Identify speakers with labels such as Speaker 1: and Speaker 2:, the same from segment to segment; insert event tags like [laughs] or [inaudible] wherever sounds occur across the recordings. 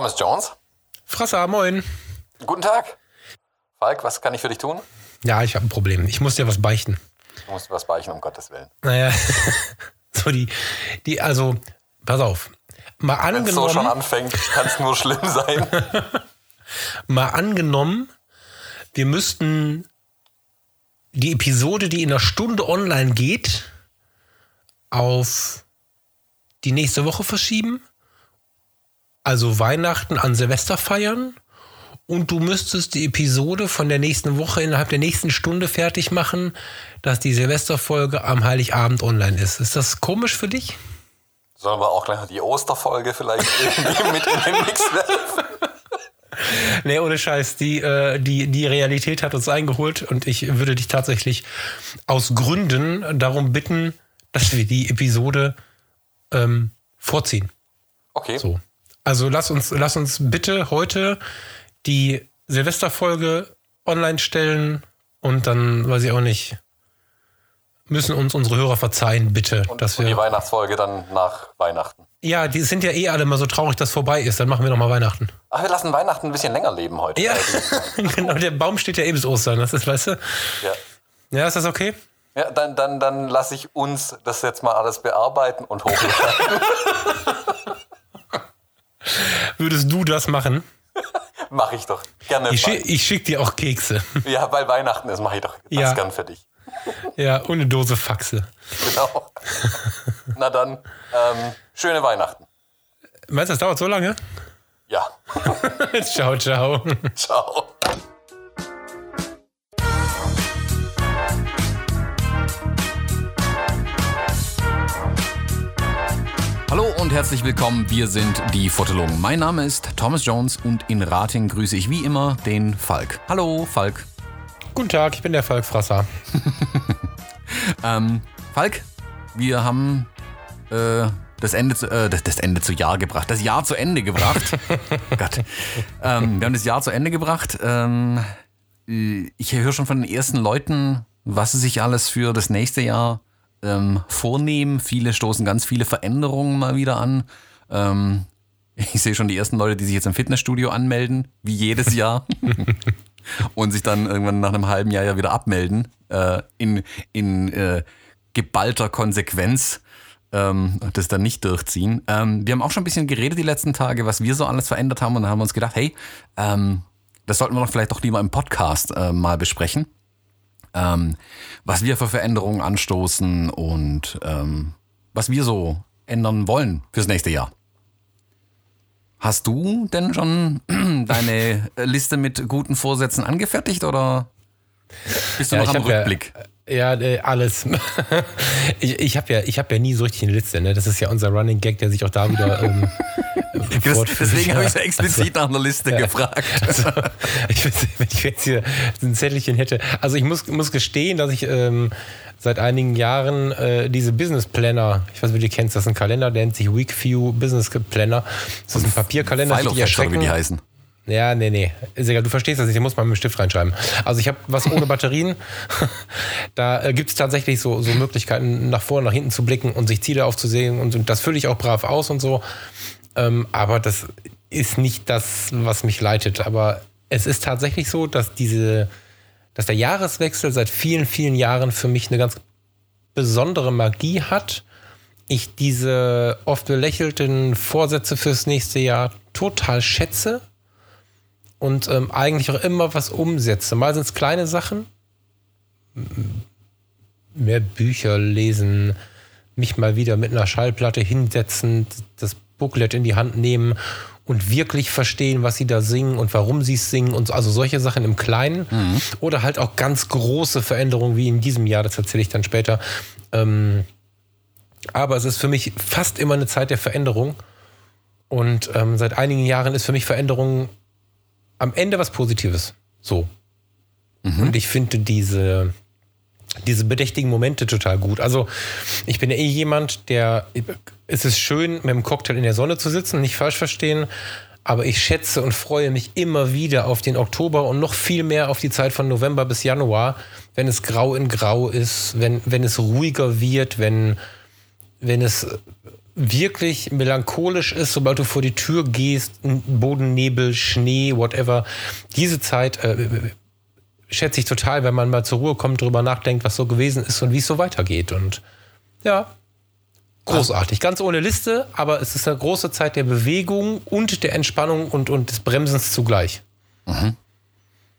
Speaker 1: Thomas Jones.
Speaker 2: Frasser, moin.
Speaker 1: Guten Tag. Falk, was kann ich für dich tun?
Speaker 2: Ja, ich habe ein Problem. Ich muss dir was beichten.
Speaker 1: Du musst was beichten, um Gottes Willen.
Speaker 2: Naja, [laughs] so die, die, also, pass auf. Mal
Speaker 1: Wenn es so schon
Speaker 2: angenommen,
Speaker 1: anfängt, kann es nur schlimm sein. [laughs]
Speaker 2: mal angenommen, wir müssten die Episode, die in einer Stunde online geht, auf die nächste Woche verschieben. Also Weihnachten an Silvester feiern. Und du müsstest die Episode von der nächsten Woche innerhalb der nächsten Stunde fertig machen, dass die Silvesterfolge am Heiligabend online ist. Ist das komisch für dich?
Speaker 1: Sollen wir auch gleich noch die Osterfolge vielleicht [laughs] irgendwie mit in den Mix werfen?
Speaker 2: Nee, ohne Scheiß. Die, äh, die, die Realität hat uns eingeholt und ich würde dich tatsächlich aus Gründen darum bitten, dass wir die Episode ähm, vorziehen.
Speaker 1: Okay.
Speaker 2: So. Also lass uns, lass uns bitte heute die Silvesterfolge online stellen und dann, weiß ich auch nicht, müssen uns unsere Hörer verzeihen, bitte,
Speaker 1: Und,
Speaker 2: dass
Speaker 1: und die
Speaker 2: wir.
Speaker 1: Weihnachtsfolge dann nach Weihnachten.
Speaker 2: Ja, die sind ja eh alle mal so traurig, dass vorbei ist. Dann machen wir noch mal Weihnachten.
Speaker 1: Ach, wir lassen Weihnachten ein bisschen länger leben heute.
Speaker 2: Ja,
Speaker 1: Äh, [laughs]
Speaker 2: genau. Der Baum steht ja eh bis Ostern. Das ist, weißt du?
Speaker 1: ja.
Speaker 2: Ja, ist das okay?
Speaker 1: ja dann, dann, dann lasse ich uns das jetzt mal alles bearbeiten und hochladen. [laughs]
Speaker 2: Würdest du das machen? [laughs]
Speaker 1: mache ich doch. Gerne.
Speaker 2: Ich, schick, ich schick dir auch Kekse.
Speaker 1: ja, weil Weihnachten ist, mache ich doch das
Speaker 2: Ja.
Speaker 1: gern für dich.
Speaker 2: Ja, und eine Dose Faxe.
Speaker 1: Genau. [laughs] Na dann, ähm, schöne Weihnachten.
Speaker 2: Meinst du, das dauert so lange?
Speaker 1: Ja. [laughs]
Speaker 2: ciao, ciao.
Speaker 1: Ciao.
Speaker 3: Und herzlich willkommen. Wir sind die Fotologen. Mein Name ist Thomas Jones und in Rating grüße ich wie immer den Falk. Hallo, Falk.
Speaker 2: Guten Tag, ich bin der Falkfrasser. [laughs]
Speaker 3: Ähm, Falk, wir haben äh, das Ende zu, äh, das, das Ende zu Jahr gebracht, das Jahr zu Ende gebracht. [laughs] Gott. Ähm, wir haben das Jahr zu Ende gebracht. Ähm, äh, ich höre schon von den ersten Leuten, was sie sich alles für das nächste Jahr ähm, vornehmen. Viele stoßen ganz viele Veränderungen mal wieder an. Ähm, ich sehe schon die ersten Leute, die sich jetzt im Fitnessstudio anmelden, wie jedes [laughs] Jahr. und sich dann irgendwann nach einem halben Jahr ja wieder abmelden. Äh, in in äh, geballter Konsequenz ähm, das dann nicht durchziehen. Ähm, wir haben auch schon ein bisschen geredet die letzten Tage, was wir so alles verändert haben und dann haben wir uns gedacht, hey, ähm, das sollten wir doch vielleicht doch lieber im Podcast äh, mal besprechen. Ähm, was wir für Veränderungen anstoßen und ähm, was wir so ändern wollen fürs nächste Jahr. Hast du denn schon [clears throat] deine Liste mit guten Vorsätzen angefertigt oder bist du
Speaker 2: Ja,
Speaker 3: noch am
Speaker 2: hab ja-
Speaker 3: Rückblick?
Speaker 2: Ja, äh, alles. [laughs] ich ich habe ja, ich hab ja nie so richtig eine Liste. Ne? Das ist ja unser Running Gag, der sich auch da wieder. Ähm,
Speaker 3: Das, [laughs] deswegen habe ich so
Speaker 2: Ja.
Speaker 3: explizit nach einer Liste gefragt. [laughs]
Speaker 2: Also, ich, wenn ich jetzt hier ein Zettelchen hätte. Also ich muss, muss gestehen, dass ich ähm, seit einigen Jahren äh, diese Business Planner, ich weiß nicht, wie du die kennst, das ist ein Kalender, der nennt sich Weekview Business Planner. Das ist ein Papierkalender,
Speaker 3: Fetch, oder wie die heißen.
Speaker 2: Ja, nee, nee. Ist egal, du verstehst das nicht, da muss man mit dem Stift reinschreiben. Also ich habe was ohne Batterien. [laughs] da äh, gibt es tatsächlich so, so Möglichkeiten, nach vorne, nach hinten zu blicken und sich Ziele aufzusehen und, und das fülle ich auch brav aus und so. Ähm, aber das ist nicht das, was mich leitet. Aber es ist tatsächlich so, dass diese, dass der Jahreswechsel seit vielen, vielen Jahren für mich eine ganz besondere Magie hat. Ich diese oft belächelten Vorsätze fürs nächste Jahr total schätze und ähm, eigentlich auch immer was umsetze. Mal sind es kleine Sachen, mehr Bücher lesen, mich mal wieder mit einer Schallplatte hinsetzen, das Booklet in die Hand nehmen und wirklich verstehen, was sie da singen und warum sie es singen und so. also solche Sachen im Kleinen oder halt auch ganz große Veränderungen wie in diesem Jahr, das erzähle ich dann später. Ähm, aber es ist für mich fast immer eine Zeit der Veränderung und ähm, seit einigen Jahren ist für mich Veränderung am Ende was Positives. So. Und ich finde diese, diese bedächtigen Momente total gut. Also ich bin ja eh jemand, der, es ist schön, mit dem Cocktail in der Sonne zu sitzen, nicht falsch verstehen, aber ich schätze und freue mich immer wieder auf den Oktober und noch viel mehr auf die Zeit von November bis Januar, wenn es grau in grau ist, wenn, wenn es ruhiger wird, wenn, wenn es wirklich melancholisch ist, sobald du vor die Tür gehst, Bodennebel, Schnee, whatever. Diese Zeit äh, schätze ich total, wenn man mal zur Ruhe kommt, darüber nachdenkt, was so gewesen ist und wie es so weitergeht. Und ja, großartig. Ganz ohne Liste, aber es ist eine große Zeit der Bewegung und der Entspannung und, und des Bremsens zugleich.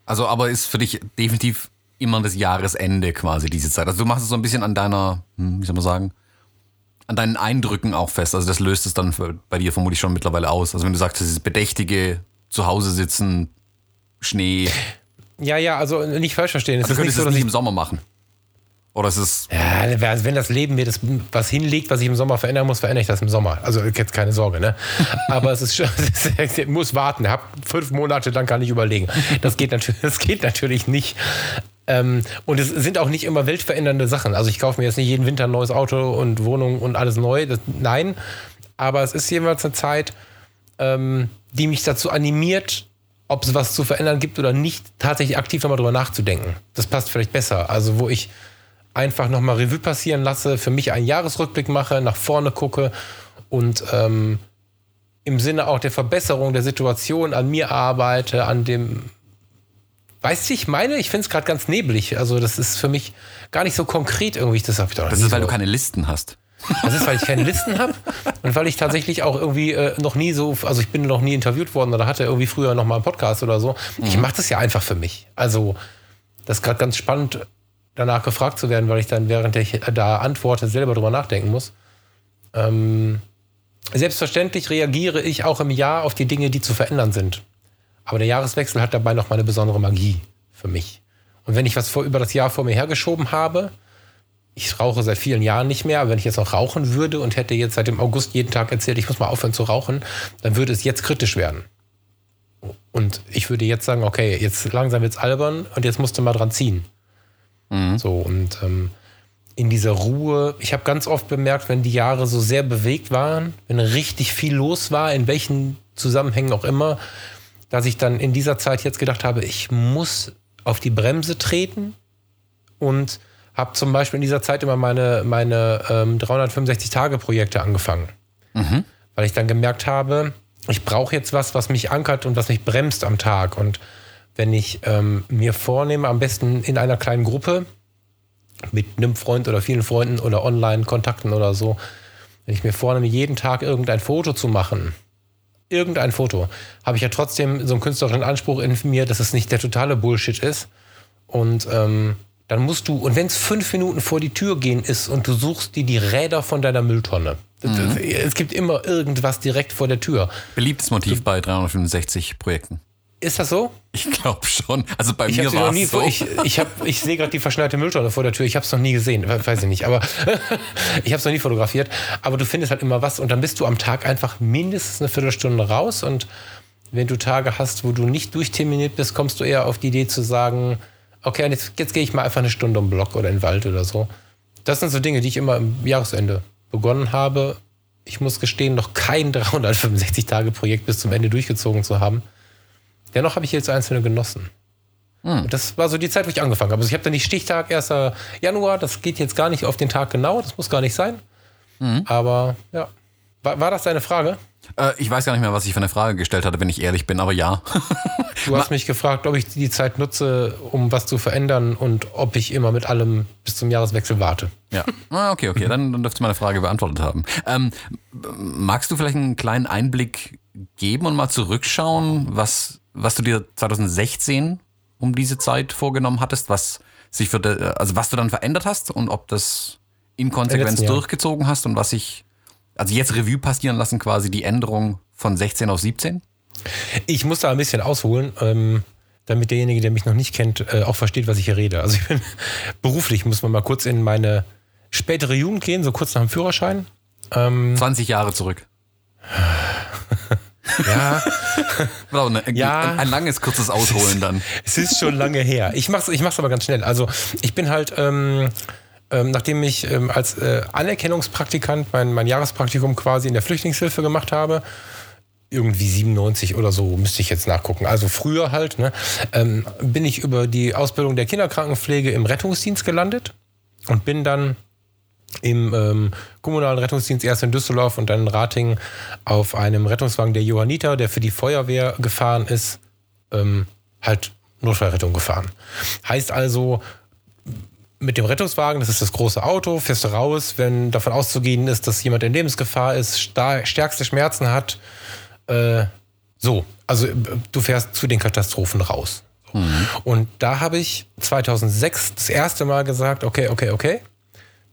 Speaker 3: Also, aber ist für dich definitiv immer das Jahresende quasi diese Zeit. Also du machst es so ein bisschen an deiner, hm, wie soll man sagen, an deinen Eindrücken auch fest. Also das löst es dann bei dir vermutlich schon mittlerweile aus. Also wenn du sagst, das ist bedächtige zu Hause sitzen, Schnee.
Speaker 2: Ja, ja, also nicht falsch verstehen. Es
Speaker 3: Also
Speaker 2: ist
Speaker 3: du
Speaker 2: nicht so,
Speaker 3: es nicht
Speaker 2: ich
Speaker 3: im Sommer machen. Oder ist es
Speaker 2: Ja, also wenn das Leben mir das was hinlegt, was ich im Sommer verändern muss, verändere ich das im Sommer. Also jetzt keine Sorge, ne? [laughs] Aber es ist schon, [laughs] ich muss warten. Hab fünf Monate, dann kann ich überlegen. Das geht natürlich, [laughs] das geht natürlich nicht. Ähm, und es sind auch nicht immer weltverändernde Sachen. Also ich kaufe mir jetzt nicht jeden Winter ein neues Auto und Wohnung und alles neu. Das, nein. Aber es ist jeweils eine Zeit, ähm, die mich dazu animiert, ob es was zu verändern gibt oder nicht, tatsächlich aktiv nochmal drüber nachzudenken. Das passt vielleicht besser. Also wo ich einfach nochmal Revue passieren lasse, für mich einen Jahresrückblick mache, nach vorne gucke und ähm, im Sinne auch der Verbesserung der Situation an mir arbeite, an dem. Weißt du, wie ich meine? Ich finde es gerade ganz neblig. Also, das ist für mich gar nicht so konkret irgendwie. Das, hab ich doch
Speaker 3: Das ist, weil
Speaker 2: so.
Speaker 3: du keine Listen hast.
Speaker 2: Das ist, weil ich keine Listen habe und weil ich tatsächlich auch irgendwie äh, noch nie so, also ich bin noch nie interviewt worden oder hatte irgendwie früher noch mal einen Podcast oder so. Ich mache das ja einfach für mich. Also das ist gerade ganz spannend, danach gefragt zu werden, weil ich dann, während ich da antworte, selber drüber nachdenken muss. Ähm, selbstverständlich reagiere ich auch im Jahr auf die Dinge, die zu verändern sind. Aber der Jahreswechsel hat dabei noch mal eine besondere Magie für mich. Und wenn ich was vor, über das Jahr vor mir hergeschoben habe, ich rauche seit vielen Jahren nicht mehr, aber wenn ich jetzt noch rauchen würde und hätte jetzt seit dem August jeden Tag erzählt, ich muss mal aufhören zu rauchen, dann würde es jetzt kritisch werden. Und ich würde jetzt sagen, okay, jetzt langsam wird's albern und jetzt musst du mal dran ziehen. So, und ähm, in dieser Ruhe, ich habe ganz oft bemerkt, wenn die Jahre so sehr bewegt waren, wenn richtig viel los war, in welchen Zusammenhängen auch immer, dass ich dann in dieser Zeit jetzt gedacht habe, ich muss auf die Bremse treten und habe zum Beispiel in dieser Zeit immer meine, meine ähm, 365-Tage-Projekte angefangen. Weil ich dann gemerkt habe, ich brauche jetzt was, was mich ankert und was mich bremst am Tag. Und wenn ich ähm, mir vornehme, am besten in einer kleinen Gruppe mit einem Freund oder vielen Freunden oder Online-Kontakten oder so, wenn ich mir vornehme, jeden Tag irgendein Foto zu machen, irgendein Foto, habe ich ja trotzdem so einen künstlerischen Anspruch in mir, dass es nicht der totale Bullshit ist. Und ähm, dann musst du, und wenn es fünf Minuten vor die Tür gehen ist und du suchst dir die Räder von deiner Mülltonne. Das- Es gibt immer irgendwas direkt vor der Tür.
Speaker 3: Beliebtes Motiv bei 365 Projekten.
Speaker 2: Ist das so?
Speaker 3: Ich glaube schon. Also bei
Speaker 2: Ich,
Speaker 3: mir war es so.
Speaker 2: ich, ich, hab, ich sehe gerade die verschneite Mülltonne vor der Tür. Ich habe es noch nie gesehen. We- Weiß ich nicht. Aber [laughs] ich habe es noch nie fotografiert. Aber du findest halt immer was und dann bist du am Tag einfach mindestens eine Viertelstunde raus. Und wenn du Tage hast, wo du nicht durchterminiert bist, kommst du eher auf die Idee zu sagen, okay, jetzt, jetzt gehe ich mal einfach eine Stunde um den Block oder in den Wald oder so. Das sind so Dinge, die ich immer im Jahresende begonnen habe. Ich muss gestehen, noch kein 365-Tage-Projekt bis zum Ende durchgezogen zu haben. Dennoch habe ich jetzt einzelne genossen. Und das war so die Zeit, wo ich angefangen habe. Also ich habe dann nicht Stichtag 1. Januar, das geht jetzt gar nicht auf den Tag genau, das muss gar nicht sein. Aber ja. War, war das deine Frage?
Speaker 3: Äh, ich weiß gar nicht mehr, was ich für eine Frage gestellt hatte, wenn ich ehrlich bin, aber ja. [laughs]
Speaker 2: Du hast [laughs] mich gefragt, ob ich die Zeit nutze, um was zu verändern und ob ich immer mit allem bis zum Jahreswechsel warte.
Speaker 3: ja. [laughs] Ah, okay, okay. Dann, dann dürftest du meine Frage beantwortet haben. Ähm, magst du vielleicht einen kleinen Einblick geben und mal zurückschauen, was, was du dir 2016 um diese Zeit vorgenommen hattest, was sich für de, also was du dann verändert hast und ob das in Konsequenz durchgezogen hast und was sich also jetzt Revue passieren lassen, quasi die Änderung von 16 auf 17?
Speaker 2: Ich muss da ein bisschen ausholen, ähm, damit derjenige, der mich noch nicht kennt, äh, auch versteht, was ich hier rede. Also ich bin [laughs] beruflich, muss man mal kurz in meine spätere Jugend gehen, so kurz nach dem Führerschein. Ähm,
Speaker 3: 20 Jahre zurück. [sighs]
Speaker 2: ja, [laughs]
Speaker 3: eine,
Speaker 2: Ja.
Speaker 3: ein, ein langes, kurzes Ausholen dann.
Speaker 2: Es ist schon lange her. Ich mach's, ich mach's aber ganz schnell. Also ich bin halt, ähm, ähm, nachdem ich ähm, als äh, Anerkennungspraktikant mein, mein Jahrespraktikum quasi in der Flüchtlingshilfe gemacht habe, irgendwie 97 oder so, müsste ich jetzt nachgucken. Also früher halt, ne, ähm, bin ich über die Ausbildung der Kinderkrankenpflege im Rettungsdienst gelandet und bin dann im ähm, kommunalen Rettungsdienst erst in Düsseldorf und dann in Ratingen auf einem Rettungswagen der Johanniter, der für die Feuerwehr gefahren ist, ähm, halt Notfallrettung gefahren. Heißt also, mit dem Rettungswagen, das ist das große Auto, fährst du raus, wenn davon auszugehen ist, dass jemand in Lebensgefahr ist, stärkste Schmerzen hat. Äh, so, also du fährst zu den Katastrophen raus. Mhm. Und da habe ich 2006 das erste Mal gesagt, okay, okay, okay,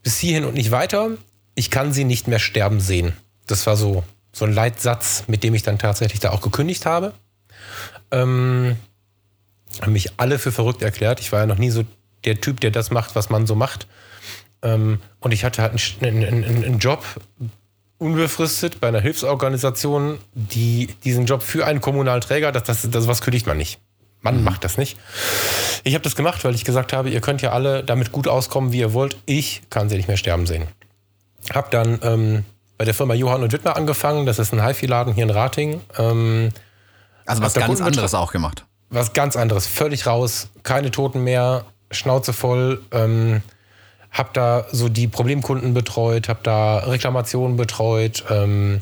Speaker 2: bis hierhin und nicht weiter. Ich kann sie nicht mehr sterben sehen. Das war so, so ein Leitsatz, mit dem ich dann tatsächlich da auch gekündigt habe. Ähm, haben mich alle für verrückt erklärt. Ich war ja noch nie so der Typ, der das macht, was man so macht. Ähm, und ich hatte halt einen, einen, einen, Job unbefristet bei einer Hilfsorganisation, die diesen Job für einen kommunalen Träger, das, das, das was kündigt man nicht. Man mhm. macht das nicht. Ich habe das gemacht, weil ich gesagt habe, ihr könnt ja alle damit gut auskommen, wie ihr wollt. Ich kann sie nicht mehr sterben sehen. Hab dann ähm, bei der Firma Johann und Wittmer angefangen. Das ist ein HiFi-Laden hier in Rating. Ähm,
Speaker 3: also was ganz anderes auch gemacht.
Speaker 2: Was ganz anderes. Völlig raus. Keine Toten mehr. Schnauze voll. Ähm, hab da so die Problemkunden betreut. Hab da Reklamationen betreut. Ähm,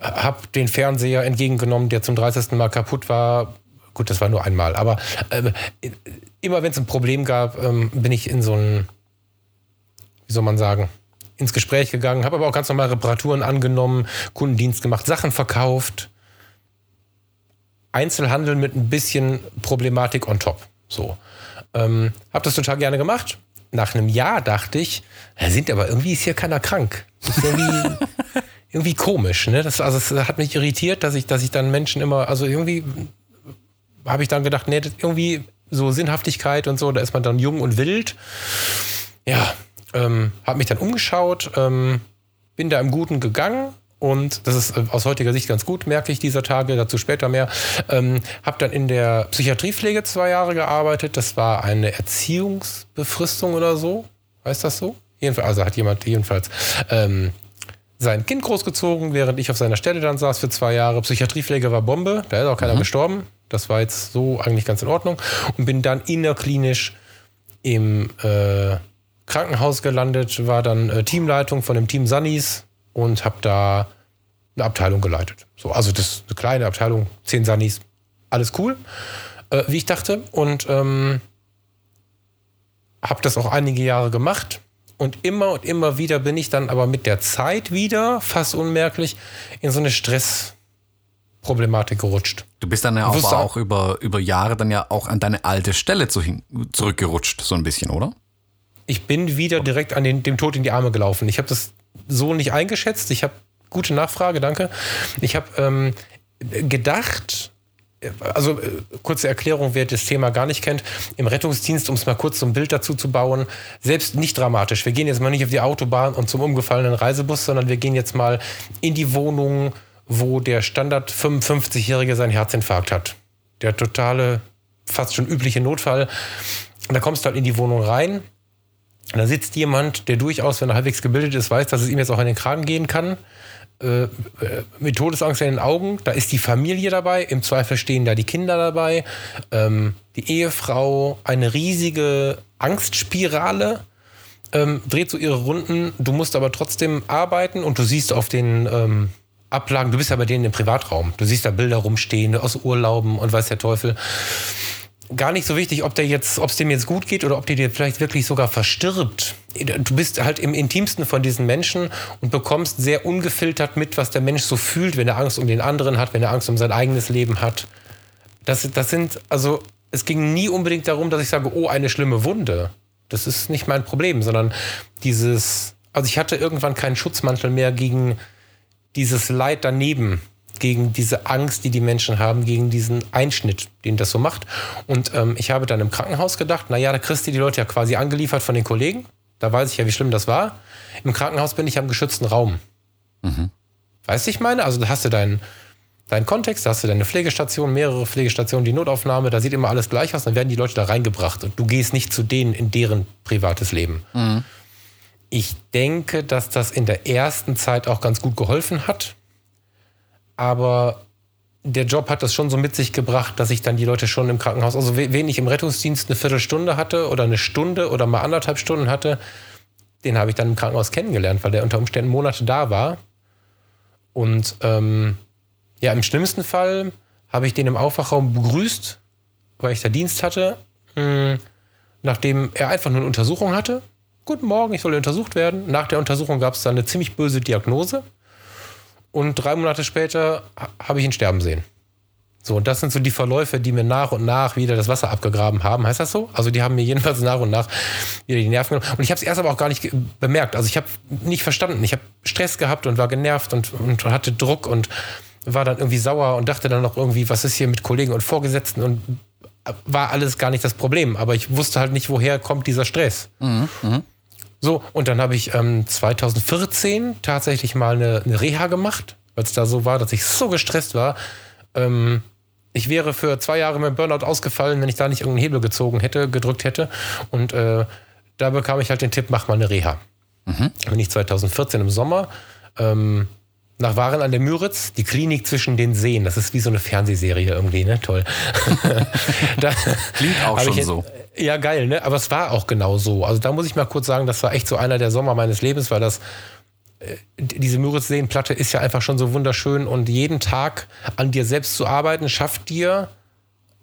Speaker 2: hab den Fernseher entgegengenommen, der zum 30. Mal kaputt war Gut, das war nur einmal. Aber äh, immer wenn es ein Problem gab, ähm, bin ich in so ein, wie soll man sagen, ins Gespräch gegangen, habe aber auch ganz normal Reparaturen angenommen, Kundendienst gemacht, Sachen verkauft. Einzelhandel mit ein bisschen Problematik on top. So. Ähm, habe das total gerne gemacht. Nach einem Jahr dachte ich, sind aber irgendwie ist hier keiner krank. Das ist irgendwie, [laughs] irgendwie komisch. Ne? Das, also, es hat mich irritiert, dass ich, dass ich dann Menschen immer, also irgendwie habe ich dann gedacht, nee, irgendwie so Sinnhaftigkeit und so, da ist man dann jung und wild. Ja, ähm, habe mich dann umgeschaut, ähm, bin da im Guten gegangen und das ist äh, aus heutiger Sicht ganz gut, merke ich dieser Tage, dazu später mehr. Ähm, habe dann in der Psychiatriepflege zwei Jahre gearbeitet. Das war eine Erziehungsbefristung oder so. Heißt das so? Jedenfalls, also hat jemand jedenfalls ähm, sein Kind großgezogen, während ich auf seiner Stelle dann saß für zwei Jahre. Psychiatriepflege war Bombe, da ist auch keiner mhm. gestorben. Das war jetzt so eigentlich ganz in Ordnung. Und bin dann innerklinisch im äh, Krankenhaus gelandet, war dann äh, Teamleitung von dem Team Sunnies und habe da eine Abteilung geleitet. So, also das ist eine kleine Abteilung, zehn Sunnies, alles cool, äh, wie ich dachte. Und ähm, habe das auch einige Jahre gemacht. Und immer und immer wieder bin ich dann aber mit der Zeit wieder, fast unmerklich, in so eine Stressproblematik gerutscht.
Speaker 3: Du bist dann ja auch, auch über, über Jahre dann ja auch an deine alte Stelle zu, zurückgerutscht, so ein bisschen, oder?
Speaker 2: Ich bin wieder direkt an den, dem Tod in die Arme gelaufen. Ich habe das so nicht eingeschätzt. Ich habe gute Nachfrage, danke. Ich habe ähm, gedacht, also äh, kurze Erklärung, wer das Thema gar nicht kennt, im Rettungsdienst, um es mal kurz so ein Bild dazu zu bauen, selbst nicht dramatisch. Wir gehen jetzt mal nicht auf die Autobahn und zum umgefallenen Reisebus, sondern wir gehen jetzt mal in die Wohnung, wo der Standard 55-Jährige seinen Herzinfarkt hat. Der totale, fast schon übliche Notfall. Und da kommst du halt in die Wohnung rein. Und da sitzt jemand, der durchaus, wenn er halbwegs gebildet ist, weiß, dass es ihm jetzt auch in den Kragen gehen kann äh, mit Todesangst in den Augen. Da ist die Familie dabei, im Zweifel stehen da die Kinder dabei, ähm, die Ehefrau, eine riesige Angstspirale. Ähm, dreht so ihre Runden, du musst aber trotzdem arbeiten und du siehst auf den ähm, Ablagen, du bist ja bei denen im Privatraum, du siehst da Bilder rumstehen aus Urlauben und weiß der Teufel gar nicht so wichtig, ob es dem jetzt gut geht oder ob der dir vielleicht wirklich sogar verstirbt. Du bist halt im intimsten von diesen Menschen und bekommst sehr ungefiltert mit, was der Mensch so fühlt, wenn er Angst um den anderen hat, wenn er Angst um sein eigenes Leben hat. Das, das sind, also, es ging nie unbedingt darum, dass ich sage, oh, eine schlimme Wunde. Das ist nicht mein Problem, sondern dieses, also ich hatte irgendwann keinen Schutzmantel mehr gegen dieses Leid daneben, gegen diese Angst, die die Menschen haben, gegen diesen Einschnitt, den das so macht. Und ähm, ich habe dann im Krankenhaus gedacht, naja, da kriegst du die Leute ja quasi angeliefert von den Kollegen. Da weiß ich ja, wie schlimm das war. Im Krankenhaus bin ich am geschützten Raum. Mhm. Weißt du, ich meine? Also da hast du deinen, deinen Kontext, da hast du deine Pflegestation, mehrere Pflegestationen, die Notaufnahme, da sieht immer alles gleich aus, dann werden die Leute da reingebracht und du gehst nicht zu denen in deren privates Leben. Mhm. Ich denke, dass das in der ersten Zeit auch ganz gut geholfen hat, aber der Job hat das schon so mit sich gebracht, dass ich dann die Leute schon im Krankenhaus, also wen ich im Rettungsdienst eine Viertelstunde hatte oder eine Stunde oder mal anderthalb Stunden hatte, den habe ich dann im Krankenhaus kennengelernt, weil der unter Umständen Monate da war. Und ähm, ja, im schlimmsten Fall habe ich den im Aufwachraum begrüßt, weil ich da Dienst hatte, mh, nachdem er einfach nur eine Untersuchung hatte. Guten Morgen, ich soll untersucht werden. Nach der Untersuchung gab es dann eine ziemlich böse Diagnose. Und drei Monate später habe ich ihn sterben sehen. So, und das sind so die Verläufe, die mir nach und nach wieder das Wasser abgegraben haben. Heißt das so? Also die haben mir jedenfalls nach und nach wieder die Nerven genommen. Und ich habe es erst aber auch gar nicht bemerkt. Also ich habe nicht verstanden. Ich habe Stress gehabt und war genervt und, und hatte Druck und war dann irgendwie sauer und dachte dann noch irgendwie, was ist hier mit Kollegen und Vorgesetzten und war alles gar nicht das Problem. Aber ich wusste halt nicht, woher kommt dieser Stress. Mhm, mh. So, und dann habe ich ähm, 2014 tatsächlich mal eine, eine Reha gemacht, weil es da so war, dass ich so gestresst war. Ähm, ich wäre für zwei Jahre mit Burnout ausgefallen, wenn ich da nicht irgendeinen Hebel gezogen hätte, gedrückt hätte. Und äh, da bekam ich halt den Tipp, mach mal eine Reha. Mhm. Bin ich 2014 im Sommer ähm, nach Waren an der Müritz, die Klinik zwischen den Seen. Das ist wie so eine Fernsehserie irgendwie, ne? Toll. [laughs]
Speaker 3: Klingt auch schon so.
Speaker 2: Ja, geil, ne? Aber es war auch genau so. Also da muss ich mal kurz sagen, das war echt so einer der Sommer meines Lebens, weil das äh, diese Müritz-Seenplatte ist ja einfach schon so wunderschön und jeden Tag an dir selbst zu arbeiten, schafft dir,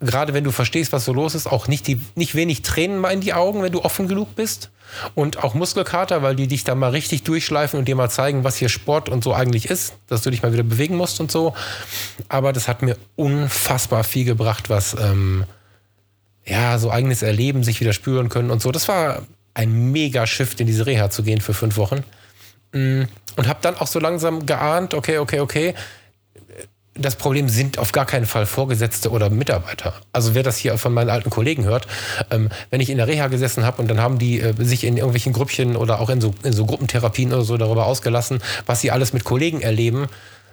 Speaker 2: gerade wenn du verstehst, was so los ist, auch nicht, die, nicht wenig Tränen mal in die Augen, wenn du offen genug bist. Und auch Muskelkater, weil die dich da mal richtig durchschleifen und dir mal zeigen, was hier Sport und so eigentlich ist, dass du dich mal wieder bewegen musst und so. Aber das hat mir unfassbar viel gebracht, was ähm, ja so eigenes Erleben, sich wieder spüren können und so. Das war ein mega Shift in diese Reha zu gehen für fünf Wochen. Mm, und habe dann auch so langsam geahnt, okay, okay, okay, das Problem sind auf gar keinen Fall Vorgesetzte oder Mitarbeiter. Also wer das hier von meinen alten Kollegen hört, ähm, wenn ich in der Reha gesessen habe und dann haben die äh, sich in irgendwelchen Grüppchen oder auch in so, in so Gruppentherapien oder so darüber ausgelassen, was sie alles mit Kollegen erleben.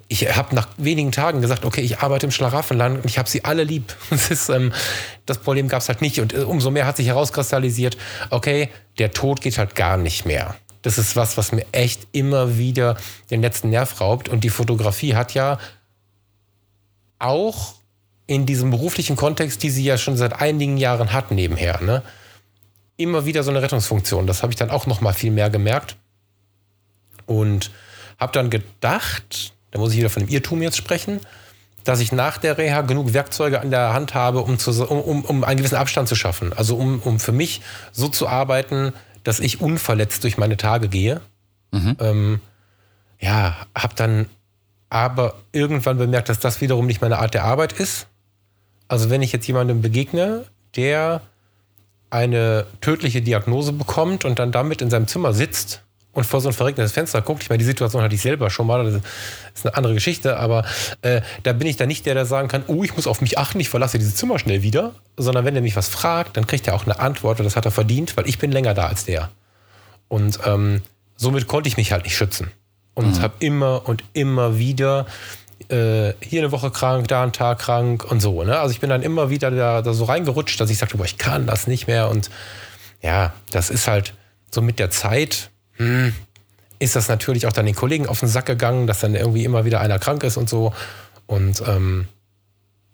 Speaker 2: Ich habe nach wenigen Tagen gesagt, okay, ich arbeite im Schlaraffenland und ich habe sie alle lieb. [laughs] Das, ist, ähm, das Problem gab es halt nicht. Und äh, umso mehr hat sich herauskristallisiert, okay, der Tod geht halt gar nicht mehr. Das ist was, was mir echt immer wieder den letzten Nerv raubt. Und die Fotografie hat ja auch in diesem beruflichen Kontext, die sie ja schon seit einigen Jahren hat nebenher, ne, immer wieder so eine Rettungsfunktion. Das habe ich dann auch noch mal viel mehr gemerkt und habe dann gedacht, da muss ich wieder von dem Irrtum jetzt sprechen, dass ich nach der Reha genug Werkzeuge an der Hand habe, um, zu, um, um einen gewissen Abstand zu schaffen. Also um, um für mich so zu arbeiten, dass ich unverletzt durch meine Tage gehe. Mhm. Ähm, ja, habe dann aber irgendwann bemerkt, dass das wiederum nicht meine Art der Arbeit ist. Also wenn ich jetzt jemandem begegne, der eine tödliche Diagnose bekommt und dann damit in seinem Zimmer sitzt und vor so ein verregnetes Fenster guckt. Ich meine, die Situation hatte ich selber schon mal, das ist eine andere Geschichte, aber äh, da bin ich dann nicht der, der sagen kann, oh, ich muss auf mich achten, ich verlasse dieses Zimmer schnell wieder, sondern wenn er mich was fragt, dann kriegt er auch eine Antwort und das hat er verdient, weil ich bin länger da als der. Und ähm, somit konnte ich mich halt nicht schützen und mhm. habe immer und immer wieder äh, hier eine Woche krank, da einen Tag krank und so. Ne? Also ich bin dann immer wieder da, da so reingerutscht, dass ich sagte, boah, ich kann das nicht mehr. Und ja, das ist halt so mit der Zeit, hm, ist das natürlich auch dann den Kollegen auf den Sack gegangen, dass dann irgendwie immer wieder einer krank ist und so. Und ähm,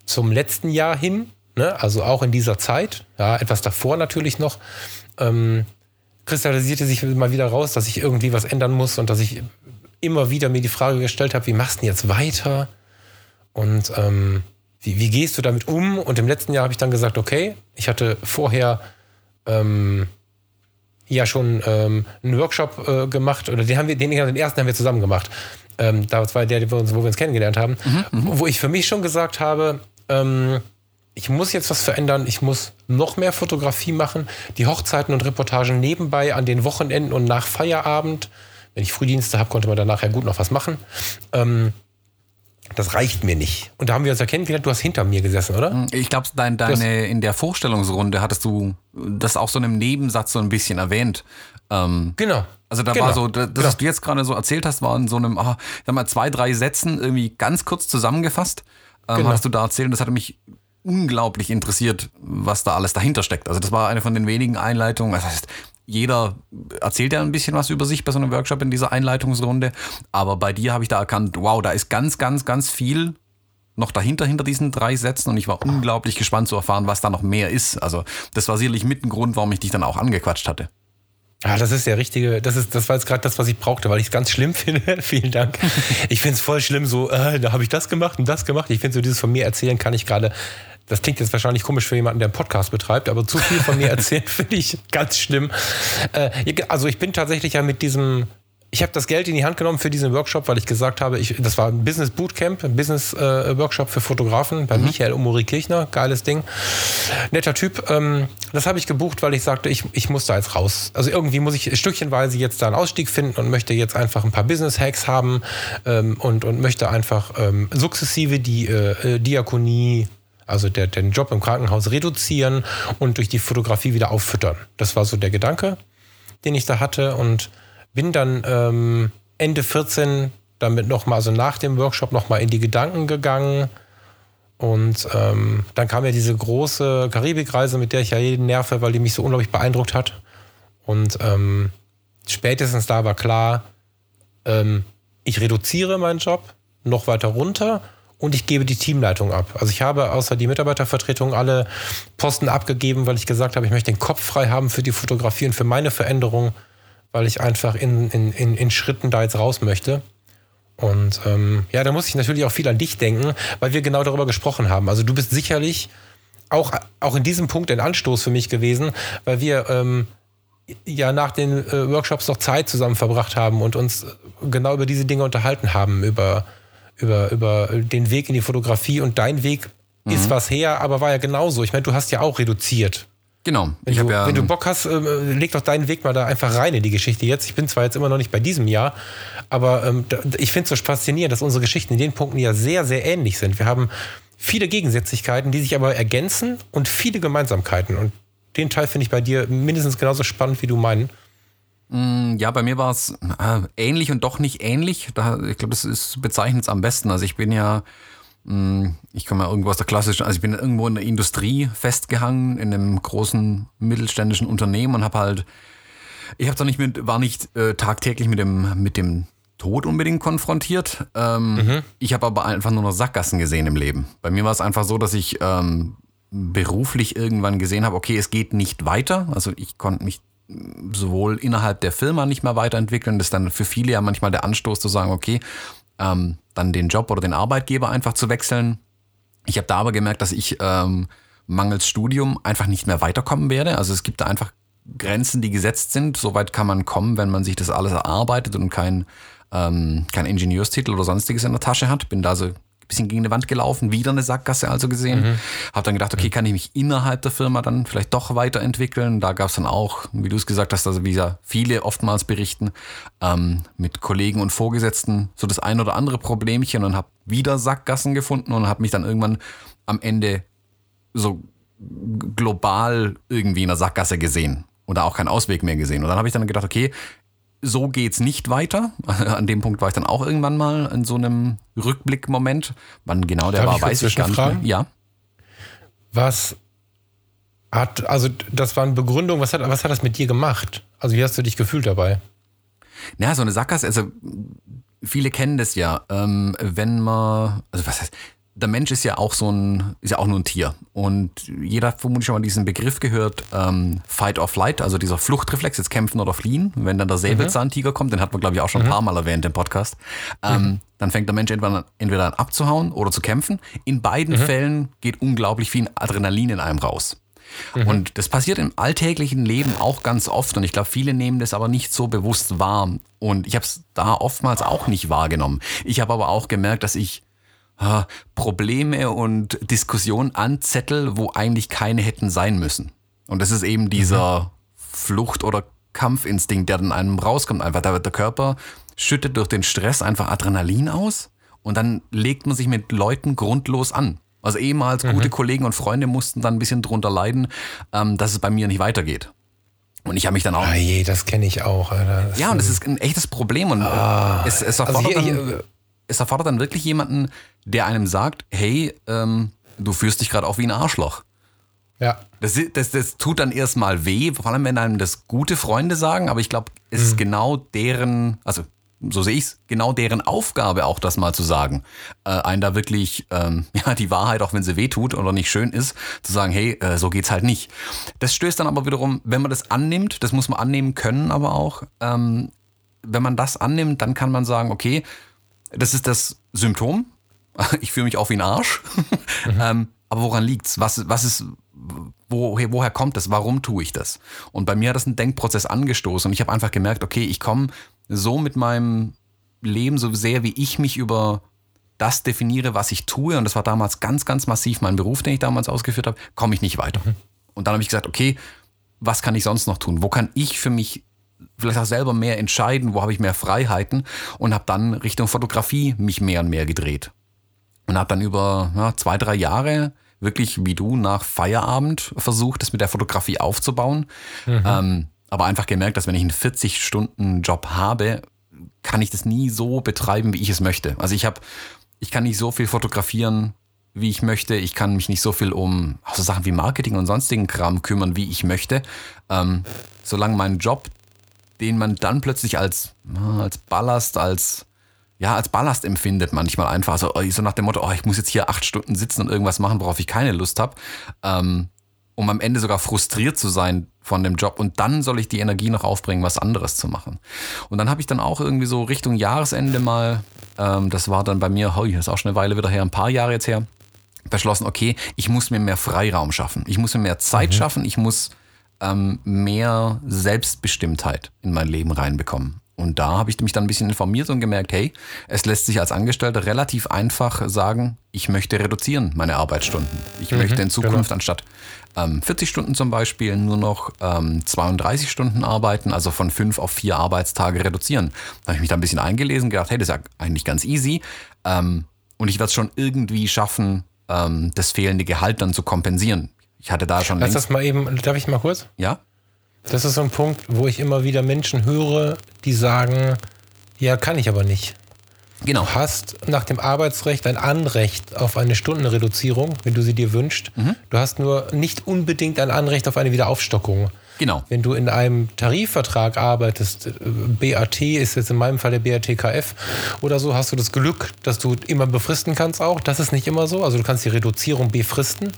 Speaker 2: zum letzten Jahr hin, ne, also auch in dieser Zeit, ja, etwas davor natürlich noch, ähm, kristallisierte sich mal wieder raus, dass ich irgendwie was ändern muss und dass ich immer wieder mir die Frage gestellt habe, wie machst du denn jetzt weiter? Und ähm, wie, wie, gehst du damit um? Und im letzten Jahr habe ich dann gesagt, okay, ich hatte vorher ähm, ja schon ähm, einen Workshop äh, gemacht, oder den haben wir, den, den ersten haben wir zusammen gemacht. Ähm, das war der, wo wir uns, wo wir uns kennengelernt haben, mhm, mhm, wo ich für mich schon gesagt habe, ähm, ich muss jetzt was verändern, ich muss noch mehr Fotografie machen, die Hochzeiten und Reportagen nebenbei an den Wochenenden und nach Feierabend wenn ich Frühdienste habe, konnte man danach ja gut noch was machen. Ähm, das reicht mir nicht. Und da haben wir uns ja kennengelernt, du hast hinter mir gesessen, oder?
Speaker 3: Hm, ich glaube, dein, deine, in der Vorstellungsrunde hattest du das auch so in einem Nebensatz so ein bisschen erwähnt.
Speaker 2: Ähm, genau.
Speaker 3: Also da
Speaker 2: genau.
Speaker 3: war so, das, genau. was du jetzt gerade so erzählt hast, war in so einem, ah, sag mal, zwei, drei Sätzen irgendwie ganz kurz zusammengefasst. Ähm, genau. Hast du da erzählt und das hatte mich unglaublich interessiert, was da alles dahinter steckt. Also das war eine von den wenigen Einleitungen, das heißt, jeder erzählt ja ein bisschen was über sich bei so einem Workshop in dieser Einleitungsrunde. Aber bei dir habe ich da erkannt, wow, da ist ganz, ganz, ganz viel noch dahinter, hinter diesen drei Sätzen. Und ich war unglaublich gespannt zu erfahren, was da noch mehr ist. Also, das war sicherlich mit ein Grund, warum ich dich dann auch angequatscht hatte.
Speaker 2: Ja, das ist der richtige, das ist, das war jetzt gerade das, was ich brauchte, weil ich es ganz schlimm [laughs] finde. Vielen Dank. Ich finde es voll schlimm, so, äh, da habe ich das gemacht und das gemacht. Ich finde so dieses von mir erzählen kann ich gerade. Das klingt jetzt wahrscheinlich komisch für jemanden, der einen Podcast betreibt, aber zu viel von mir [laughs] erzählen finde ich ganz schlimm. Äh, also ich bin tatsächlich ja mit diesem ich habe das Geld in die Hand genommen für diesen Workshop, weil ich gesagt habe, ich, das war ein Business Bootcamp, ein Business äh, Workshop für Fotografen bei mhm. Michael Umuri Kirchner. Geiles Ding. Netter Typ. Ähm, das habe ich gebucht, weil ich sagte, ich, ich muss da jetzt raus. Also irgendwie muss ich stückchenweise jetzt da einen Ausstieg finden und möchte jetzt einfach ein paar Business Hacks haben ähm, und, und möchte einfach ähm, sukzessive die äh, äh Diakonie also der, den Job im Krankenhaus reduzieren und durch die Fotografie wieder auffüttern. Das war so der Gedanke, den ich da hatte und bin dann ähm, Ende 14 damit nochmal, also nach dem Workshop nochmal in die Gedanken gegangen. Und ähm, dann kam ja diese große Karibikreise, mit der ich ja jeden nerve, weil die mich so unglaublich beeindruckt hat. Und ähm, spätestens da war klar, ähm, ich reduziere meinen Job noch weiter runter und ich gebe die Teamleitung ab. Also ich habe außer die Mitarbeitervertretung alle Posten abgegeben, weil ich gesagt habe, ich möchte den Kopf frei haben für die Fotografie und für meine Veränderung weil ich einfach in, in, in, in Schritten da jetzt raus möchte. Und ähm, ja, da muss ich natürlich auch viel an dich denken, weil wir genau darüber gesprochen haben. Also du bist sicherlich auch, auch in diesem Punkt ein Anstoß für mich gewesen, weil wir ähm, ja nach den äh, Workshops noch Zeit zusammen verbracht haben und uns genau über diese Dinge unterhalten haben, über, über, über den Weg in die Fotografie und dein Weg mhm. ist was her, aber war ja genauso. Ich meine, du hast ja auch reduziert.
Speaker 3: Genau.
Speaker 2: Wenn, du, ja, wenn du Bock hast, äh, leg doch deinen Weg mal da einfach rein in die Geschichte jetzt. Ich bin zwar jetzt immer noch nicht bei diesem Jahr, aber ähm, ich finde es so faszinierend, dass unsere Geschichten in den Punkten ja sehr, sehr ähnlich sind. Wir haben viele Gegensätzlichkeiten, die sich aber ergänzen und viele Gemeinsamkeiten. Und den Teil finde ich bei dir mindestens genauso spannend wie du meinen.
Speaker 3: Mm, ja, bei mir war es äh, ähnlich und doch nicht ähnlich. Da, ich glaube, das ist bezeichnet es am besten. Also ich bin ja hm, ich komme ja irgendwo aus der klassischen, also ich bin irgendwo in der Industrie festgehangen, in einem großen mittelständischen Unternehmen und habe halt, ich habe zwar nicht mit, war nicht äh, tagtäglich mit dem, mit dem Tod unbedingt konfrontiert. Ähm, mhm. Ich habe aber einfach nur noch Sackgassen gesehen im Leben. Bei mir war es einfach so, dass ich ähm, beruflich irgendwann gesehen habe, okay, es geht nicht weiter. Also ich konnte mich sowohl innerhalb der Firma nicht mehr weiterentwickeln. Das ist dann für viele ja manchmal der Anstoß zu sagen, okay, ähm, dann den Job oder den Arbeitgeber einfach zu wechseln. Ich habe da aber gemerkt, dass ich ähm, mangels Studium einfach nicht mehr weiterkommen werde. Also es gibt da einfach Grenzen, die gesetzt sind. Soweit kann man kommen, wenn man sich das alles erarbeitet und kein, ähm, kein Ingenieurstitel oder sonstiges in der Tasche hat. Bin da so bisschen gegen eine Wand gelaufen, wieder eine Sackgasse also gesehen. Mhm. Habe dann gedacht, okay, kann ich mich innerhalb der Firma dann vielleicht doch weiterentwickeln? Da gab es dann auch, wie du es gesagt hast, also wie ja viele oftmals berichten, ähm, mit Kollegen und Vorgesetzten so das ein oder andere Problemchen und habe wieder Sackgassen gefunden und habe mich dann irgendwann am Ende so global irgendwie in der Sackgasse gesehen oder auch keinen Ausweg mehr gesehen. Und dann habe ich dann gedacht, okay, so geht's nicht weiter. [laughs] An dem Punkt war ich dann auch irgendwann mal in so einem Rückblickmoment. Wann genau der Darf war, weiß ich gar nicht mehr.
Speaker 2: Ja. Was hat, also das waren Begründungen, was hat, was hat das mit dir gemacht? Also wie hast du dich gefühlt dabei?
Speaker 3: Ja, so eine Sackgasse, also viele kennen das ja, ähm, wenn man, also was heißt, der Mensch ist ja auch so ein, ist ja auch nur ein Tier. Und jeder hat vermutlich schon mal diesen Begriff gehört, ähm, Fight or Flight, also dieser Fluchtreflex, jetzt kämpfen oder fliehen. Wenn dann der Säbelzahntiger mhm. kommt, den hat man, glaube ich, auch schon ein mhm. paar Mal erwähnt im Podcast. Ähm, mhm. Dann fängt der Mensch entweder, entweder an abzuhauen oder zu kämpfen. In beiden mhm. Fällen geht unglaublich viel Adrenalin in einem raus. Mhm. Und das passiert im alltäglichen Leben auch ganz oft. Und ich glaube, viele nehmen das aber nicht so bewusst wahr. Und ich habe es da oftmals auch nicht wahrgenommen. Ich habe aber auch gemerkt, dass ich Probleme und Diskussionen anzettel, wo eigentlich keine hätten sein müssen. Und das ist eben dieser mhm. Flucht- oder Kampfinstinkt, der dann einem rauskommt. Einfach, da wird der Körper schüttet durch den Stress einfach Adrenalin aus und dann legt man sich mit Leuten grundlos an. Also ehemals mhm. gute Kollegen und Freunde mussten dann ein bisschen drunter leiden, ähm, dass es bei mir nicht weitergeht. Und ich habe mich dann auch.
Speaker 2: Ah je, das kenne ich auch. Alter.
Speaker 3: ja, und das ist ein echtes Problem. Und ah. es, es erfordert also hier, dann, es erfordert dann wirklich jemanden, der einem sagt, hey, ähm, du fühlst dich gerade auch wie ein Arschloch.
Speaker 2: Ja.
Speaker 3: Das, das, das tut dann erstmal weh, vor allem wenn einem das gute Freunde sagen, aber ich glaube, es mhm. ist genau deren, also so sehe ich es, genau deren Aufgabe auch das mal zu sagen. Äh, einen da wirklich, ähm, [laughs] ja, die Wahrheit, auch wenn sie weh tut oder nicht schön ist, zu sagen, hey, äh, so geht's halt nicht. Das stößt dann aber wiederum, wenn man das annimmt, das muss man annehmen können aber auch, ähm, wenn man das annimmt, dann kann man sagen, okay, das ist das Symptom. [laughs] Ich fühle mich auch wie ein Arsch. Mhm. [laughs] ähm, aber woran liegt's? Was, was ist, woher, woher kommt das? Warum tue ich das? Und bei mir hat das einen Denkprozess angestoßen und ich habe einfach gemerkt, okay, ich komme so mit meinem Leben, so sehr wie ich mich über das definiere, was ich tue, und das war damals ganz, ganz massiv mein Beruf, den ich damals ausgeführt habe, komme ich nicht weiter. Mhm. Und dann habe ich gesagt, okay, was kann ich sonst noch tun? Wo kann ich für mich vielleicht auch selber mehr entscheiden? Wo habe ich mehr Freiheiten? Und habe dann Richtung Fotografie mich mehr und mehr gedreht. Und habe dann über ja, zwei, drei Jahre wirklich wie du nach Feierabend versucht, das mit der Fotografie aufzubauen. Mhm. Ähm, aber einfach gemerkt, dass wenn ich einen 40-Stunden-Job habe, kann ich das nie so betreiben, wie ich es möchte. Also ich habe, ich kann nicht so viel fotografieren, wie ich möchte. Ich kann mich nicht so viel um so Sachen wie Marketing und sonstigen Kram kümmern, wie ich möchte. Ähm, solange mein Job, den man dann plötzlich als, als Ballast, als ja, als Ballast empfindet manchmal einfach. Also so nach dem Motto, oh, ich muss jetzt hier acht Stunden sitzen und irgendwas machen, worauf ich keine Lust habe. Ähm, um am Ende sogar frustriert zu sein von dem Job und dann soll ich die Energie noch aufbringen, was anderes zu machen. Und dann habe ich dann auch irgendwie so Richtung Jahresende mal, ähm, das war dann bei mir, hoi, das ist auch schon eine Weile wieder her, ein paar Jahre jetzt her, beschlossen, okay, ich muss mir mehr Freiraum schaffen. Ich muss mir mehr Zeit mhm. schaffen, ich muss ähm, mehr Selbstbestimmtheit in mein Leben reinbekommen. Und da habe ich mich dann ein bisschen informiert und gemerkt, hey, es lässt sich als Angestellter relativ einfach sagen, ich möchte reduzieren meine Arbeitsstunden. Ich mhm, möchte in Zukunft genau. anstatt ähm, 40 Stunden zum Beispiel nur noch ähm, 32 Stunden arbeiten, also von fünf auf vier Arbeitstage reduzieren. Da habe ich mich da ein bisschen eingelesen, gedacht, hey, das ist ja eigentlich ganz easy. Ähm, und ich werde es schon irgendwie schaffen, ähm, das fehlende Gehalt dann zu kompensieren. Ich hatte da schon.
Speaker 2: Lass das mal eben, darf ich mal kurz?
Speaker 3: Ja.
Speaker 2: Das ist so ein Punkt, wo ich immer wieder Menschen höre, die sagen, ja, kann ich aber nicht. Genau. Du hast nach dem Arbeitsrecht ein Anrecht auf eine Stundenreduzierung, wenn du sie dir wünschst. Mhm. Du hast nur nicht unbedingt ein Anrecht auf eine Wiederaufstockung.
Speaker 3: Genau.
Speaker 2: Wenn du in einem Tarifvertrag arbeitest, äh, BAT ist jetzt in meinem Fall der BATKF oder so, hast du das Glück, dass du immer befristen kannst auch. Das ist nicht immer so. Also du kannst die Reduzierung befristen.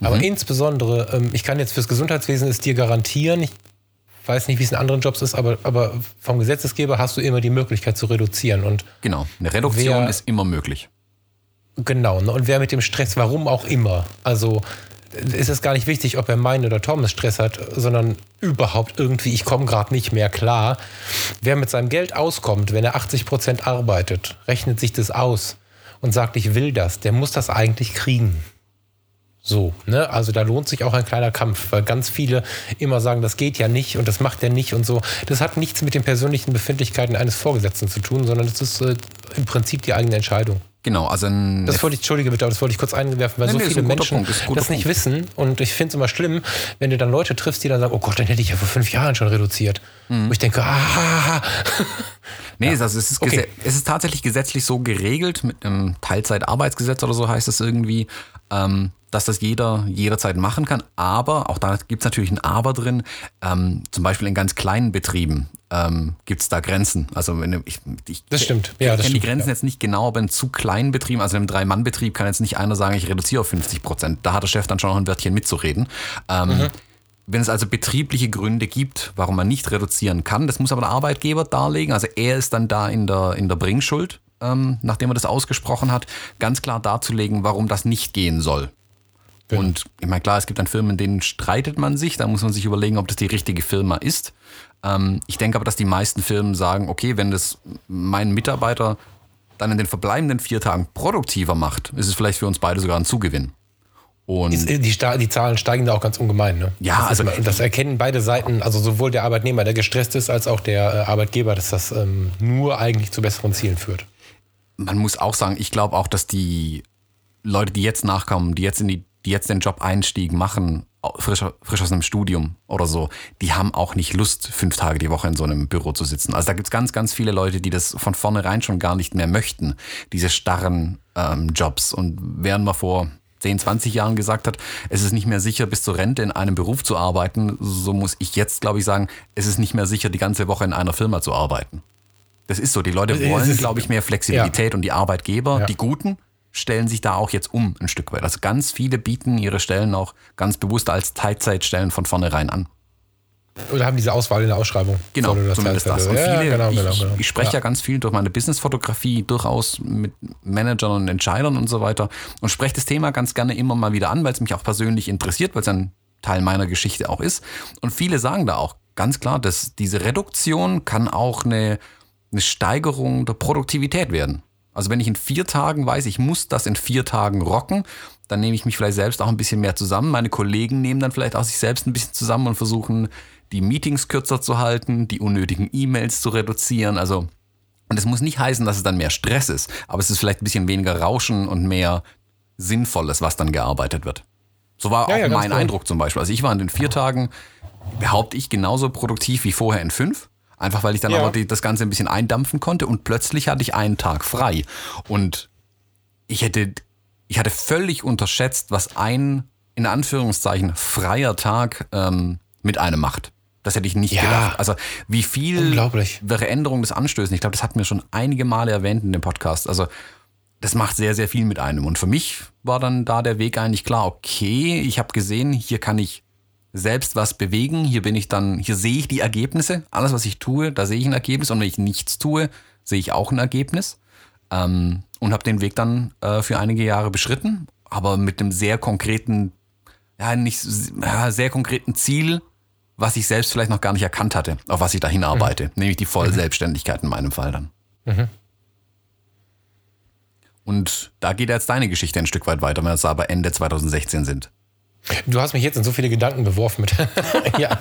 Speaker 2: Aber mhm. insbesondere, ähm, ich kann jetzt fürs Gesundheitswesen es dir garantieren, ich weiß nicht, wie es in anderen Jobs ist, aber, aber vom Gesetzesgeber hast du immer die Möglichkeit zu reduzieren. Und
Speaker 3: genau, eine Reduktion wer, ist immer möglich.
Speaker 2: Genau, ne? und wer mit dem Stress, warum auch immer, also ist es gar nicht wichtig, ob er meinen oder Thomas Stress hat, sondern überhaupt irgendwie, ich komme gerade nicht mehr klar. Wer mit seinem Geld auskommt, wenn er 80 Prozent arbeitet, rechnet sich das aus und sagt, ich will das, der muss das eigentlich kriegen. So, ne? Also da lohnt sich auch ein kleiner Kampf, weil ganz viele immer sagen, das geht ja nicht und das macht er nicht und so. Das hat nichts mit den persönlichen Befindlichkeiten eines Vorgesetzten zu tun, sondern das ist äh, im Prinzip die eigene Entscheidung.
Speaker 3: Genau, also
Speaker 2: ein das wollte ich, entschuldige bitte, aber das wollte ich kurz einwerfen, weil nee, so nee, viele Menschen Punkt, das Punkt. nicht wissen und ich finde es immer schlimm, wenn du dann Leute triffst, die dann sagen, oh Gott, dann hätte ich ja vor fünf Jahren schon reduziert. Mhm. Wo ich denke, ah.
Speaker 3: nee, ja. also es ist, okay. es ist tatsächlich gesetzlich so geregelt, mit einem Teilzeitarbeitsgesetz oder so heißt es irgendwie, ähm, dass das jeder jederzeit machen kann. Aber, auch da gibt es natürlich ein Aber drin, ähm, zum Beispiel in ganz kleinen Betrieben ähm, gibt es da Grenzen. Also wenn ich, ich
Speaker 2: das stimmt. Ja,
Speaker 3: ich kenne die Grenzen ja. jetzt nicht genau, aber in zu kleinen Betrieben, also in einem Drei-Mann-Betrieb kann jetzt nicht einer sagen, ich reduziere auf 50 Prozent. Da hat der Chef dann schon noch ein Wörtchen mitzureden. Ähm, mhm. Wenn es also betriebliche Gründe gibt, warum man nicht reduzieren kann, das muss aber der Arbeitgeber darlegen. Also er ist dann da in der, in der Bringschuld, ähm, nachdem er das ausgesprochen hat, ganz klar darzulegen, warum das nicht gehen soll. Genau. Und ich meine, klar, es gibt dann Firmen, in denen streitet man sich. Da muss man sich überlegen, ob das die richtige Firma ist. Ähm, ich denke aber, dass die meisten Firmen sagen, okay, wenn das mein Mitarbeiter dann in den verbleibenden vier Tagen produktiver macht, ist es vielleicht für uns beide sogar ein Zugewinn.
Speaker 2: Und die, die, Zahlen steigen da auch ganz ungemein. Ne?
Speaker 3: Ja,
Speaker 2: das, also, das erkennen beide Seiten, also sowohl der Arbeitnehmer, der gestresst ist, als auch der äh, Arbeitgeber, dass das ähm, nur eigentlich zu besseren Zielen führt.
Speaker 3: Man muss auch sagen, ich glaube auch, dass die Leute, die jetzt nachkommen, die jetzt in die die jetzt den Job-Einstieg machen, frisch, frisch aus einem Studium oder so, die haben auch nicht Lust, fünf Tage die Woche in so einem Büro zu sitzen. Also da gibt es ganz, ganz viele Leute, die das von vornherein schon gar nicht mehr möchten, diese starren ähm, Jobs. Und während man vor 10, 20 Jahren gesagt hat, es ist nicht mehr sicher, bis zur Rente in einem Beruf zu arbeiten, so muss ich jetzt, glaube ich, sagen, es ist nicht mehr sicher, die ganze Woche in einer Firma zu arbeiten. Das ist so. Die Leute wollen, glaube ich, mehr Flexibilität und die Arbeitgeber,
Speaker 2: Ja.
Speaker 3: die Guten, stellen sich da auch jetzt um ein Stück weit. Also ganz viele bieten ihre Stellen auch ganz bewusst als Teilzeitstellen von vornherein an.
Speaker 2: Oder haben diese Auswahl in der Ausschreibung?
Speaker 3: Genau, zumindest das. Und
Speaker 2: ja,
Speaker 3: viele,
Speaker 2: genau, genau,
Speaker 3: ich,
Speaker 2: genau.
Speaker 3: ich spreche ja.
Speaker 2: ja.
Speaker 3: ganz viel durch meine Businessfotografie durchaus mit Managern und Entscheidern und so weiter und spreche das Thema ganz gerne immer mal wieder an, weil es mich auch persönlich interessiert, weil es ein Teil meiner Geschichte auch ist. Und viele sagen da auch ganz klar, dass diese Reduktion kann auch eine, eine Steigerung der Produktivität werden. Also wenn ich in vier Tagen weiß, ich muss das in vier Tagen rocken, dann nehme ich mich vielleicht selbst auch ein bisschen mehr zusammen. Meine Kollegen nehmen dann vielleicht auch sich selbst ein bisschen zusammen und versuchen, die Meetings kürzer zu halten, die unnötigen E-Mails zu reduzieren. Also, und es muss nicht heißen, dass es dann mehr Stress ist, aber es ist vielleicht ein bisschen weniger Rauschen und mehr Sinnvolles, was dann gearbeitet wird. So war
Speaker 2: Ja,
Speaker 3: auch
Speaker 2: ja,
Speaker 3: mein. Eindruck zum Beispiel. Also ich war in den vier Tagen, behaupte ich, genauso produktiv wie vorher in fünf. Einfach weil ich dann
Speaker 2: Ja.
Speaker 3: aber die, das Ganze ein bisschen eindampfen konnte und plötzlich hatte ich einen Tag frei. Und ich hätte, ich hatte völlig unterschätzt, was ein, in Anführungszeichen, freier Tag ähm, mit einem macht. Das hätte ich nicht
Speaker 2: Ja.
Speaker 3: gedacht. Also wie viel
Speaker 2: Unglaublich.
Speaker 3: Veränderung des Anstößen. Ich glaube, das hatten wir schon einige Male erwähnt in dem Podcast. Also das macht sehr, sehr viel mit einem. Und für mich war dann da der Weg eigentlich klar, okay, ich habe gesehen, hier kann ich selbst was bewegen. Hier bin ich dann, hier sehe ich die Ergebnisse. Alles, was ich tue, da sehe ich ein Ergebnis. Und wenn ich nichts tue, sehe ich auch ein Ergebnis. Ähm, und habe den Weg dann äh, für einige Jahre beschritten, aber mit einem sehr konkreten, ja, nicht ja, sehr konkreten Ziel, was ich selbst vielleicht noch gar nicht erkannt hatte, auf was ich da hinarbeite, nämlich die Vollselbstständigkeit in meinem Fall dann. Und da geht jetzt deine Geschichte ein Stück weit weiter, wenn wir jetzt aber Ende 2016 sind.
Speaker 2: Du hast mich jetzt in so viele Gedanken geworfen mit. [laughs] ja,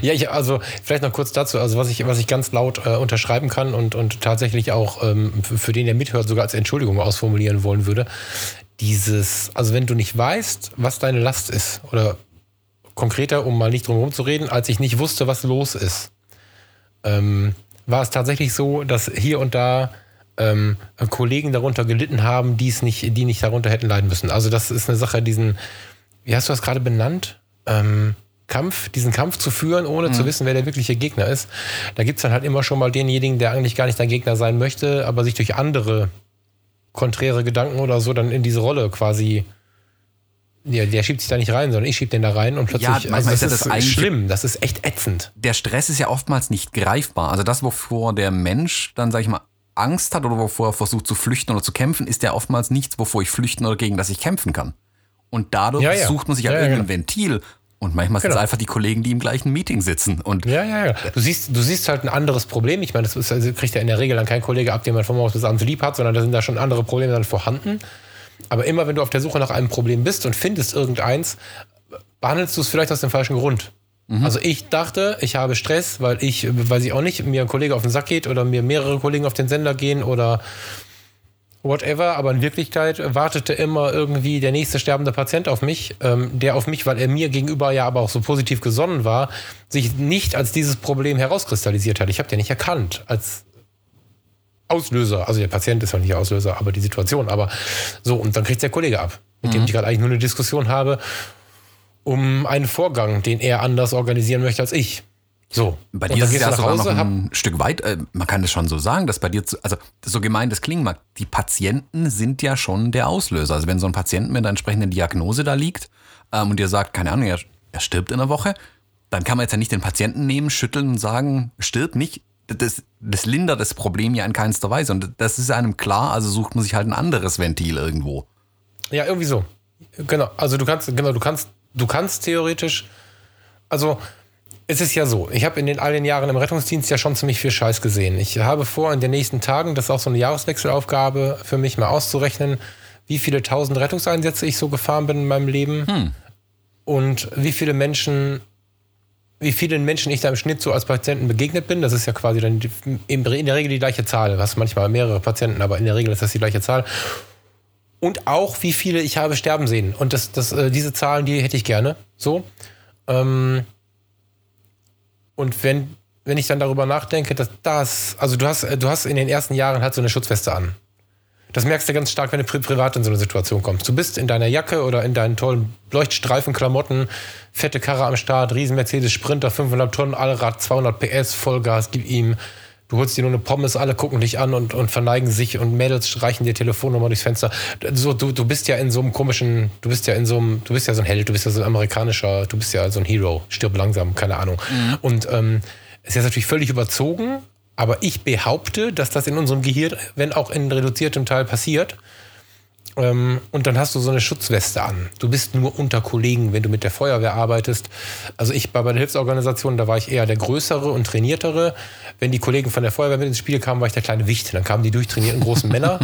Speaker 2: ja, ich, also vielleicht noch kurz dazu, also was ich, was ich ganz laut äh, unterschreiben kann und, und tatsächlich auch ähm, für, für den, der mithört, sogar als Entschuldigung ausformulieren wollen würde. Dieses, also wenn du nicht weißt, was deine Last ist, oder konkreter, um mal nicht drum herum zu reden, als ich nicht wusste, was los ist, ähm, war es tatsächlich so, dass hier und da ähm, Kollegen darunter gelitten haben, die es nicht, die nicht darunter hätten leiden müssen. Also das ist eine Sache, diesen, wie hast du das gerade benannt? Ähm, Kampf, diesen Kampf zu führen, ohne zu wissen, wer der wirkliche Gegner ist. Da gibt's dann halt immer schon mal denjenigen, der eigentlich gar nicht dein Gegner sein möchte, aber sich durch andere konträre Gedanken oder so dann in diese Rolle quasi. Ja, der schiebt sich da nicht rein, sondern ich schieb den da rein und plötzlich.
Speaker 3: manchmal
Speaker 2: also
Speaker 3: ist ja
Speaker 2: das
Speaker 3: das
Speaker 2: ist schlimm, das ist echt ätzend.
Speaker 3: Der Stress ist ja oftmals nicht greifbar. Also das, wovor der Mensch dann, sag ich mal, Angst hat oder wovor er versucht zu flüchten oder zu kämpfen, ist ja oftmals nichts, wovor ich flüchten oder gegen das ich kämpfen kann. Und dadurch
Speaker 2: Ja, ja.
Speaker 3: sucht man sich halt
Speaker 2: Ja,
Speaker 3: irgendein Ventil. Und manchmal sind es
Speaker 2: Genau.
Speaker 3: einfach die Kollegen, die im gleichen Meeting sitzen. Und
Speaker 2: Ja, ja, ja. Du siehst, du siehst halt ein anderes Problem. Ich meine, das ist, also kriegt ja in der Regel dann kein Kollege ab, den man von morgens bis abends lieb hat, sondern da sind da schon andere Probleme dann vorhanden. Aber immer, wenn du auf der Suche nach einem Problem bist und findest irgendeins, behandelst du es vielleicht aus dem falschen Grund. Also ich dachte, ich habe Stress, weil ich, weiß ich auch nicht, mir ein Kollege auf den Sack geht oder mir mehrere Kollegen auf den Sender gehen oder whatever, aber in Wirklichkeit wartete immer irgendwie der nächste sterbende Patient auf mich, ähm, der auf mich, weil er mir gegenüber ja aber auch so positiv gesonnen war, sich nicht als dieses Problem herauskristallisiert hat. Ich habe den nicht erkannt als Auslöser. Also der Patient ist ja nicht der Auslöser, aber die Situation. Aber so, und dann kriegt der Kollege ab, mit dem ich gerade eigentlich nur eine Diskussion habe, um einen Vorgang, den er anders organisieren möchte als ich. So.
Speaker 3: Bei dir ist es ja sogar noch
Speaker 2: Hause,
Speaker 3: ein Stück weit, äh, man kann das schon so sagen, dass bei dir, zu, also so gemein das klingen mag, die Patienten sind ja schon der Auslöser. Also wenn so ein Patient mit einer entsprechenden Diagnose da liegt ähm, und dir sagt, keine Ahnung, er, er stirbt in einer Woche, dann kann man jetzt ja nicht den Patienten nehmen, schütteln und sagen, stirbt nicht. Das, das lindert das Problem ja in keinster Weise. Und das ist einem klar, also sucht man sich halt ein anderes Ventil irgendwo.
Speaker 2: Ja, irgendwie so. Genau. Also du kannst, genau, du kannst, du kannst theoretisch, also es ist ja so, ich habe in den all den Jahren im Rettungsdienst ja schon ziemlich viel Scheiß gesehen. Ich habe vor, in den nächsten Tagen, das ist auch so eine Jahreswechselaufgabe für mich, mal auszurechnen, wie viele tausend Rettungseinsätze ich so gefahren bin in meinem Leben und wie viele Menschen, wie vielen Menschen ich da im Schnitt so als Patienten begegnet bin. Das ist ja quasi dann in der Regel die gleiche Zahl. Du hast manchmal mehrere Patienten, aber in der Regel ist das die gleiche Zahl und auch wie viele ich habe sterben sehen. Und das, das, äh, diese Zahlen, die hätte ich gerne. So. Ähm, und wenn, wenn ich dann darüber nachdenke, dass das, also du hast, äh, du hast in den ersten Jahren halt so eine Schutzweste an. Das merkst du ganz stark, wenn du pri privat in so eine Situation kommst. Du bist in deiner Jacke oder in deinen tollen Leuchtstreifenklamotten, fette Karre am Start, riesen Mercedes Sprinter, 500 Tonnen, Allrad, 200 PS, Vollgas, gib ihm. Du holst dir nur eine Pommes, alle gucken dich an und, und verneigen sich und Mädels streichen dir Telefonnummer durchs Fenster. So, du, du bist ja in so einem komischen, du bist ja in so einem, du bist ja so ein Held, du bist ja so ein amerikanischer, du bist ja so ein Hero, stirb langsam, keine Ahnung. Mhm. Und ähm, es ist jetzt natürlich völlig überzogen, aber ich behaupte, dass das in unserem Gehirn, wenn auch in reduziertem Teil passiert, ähm, und dann hast du so eine Schutzweste an. Du bist nur unter Kollegen, wenn du mit der Feuerwehr arbeitest. Also ich war bei der Hilfsorganisation, da war ich eher der Größere und Trainiertere. Wenn die Kollegen von der Feuerwehr mit ins Spiel kamen, war ich der kleine Wicht. Dann kamen die durchtrainierten großen Männer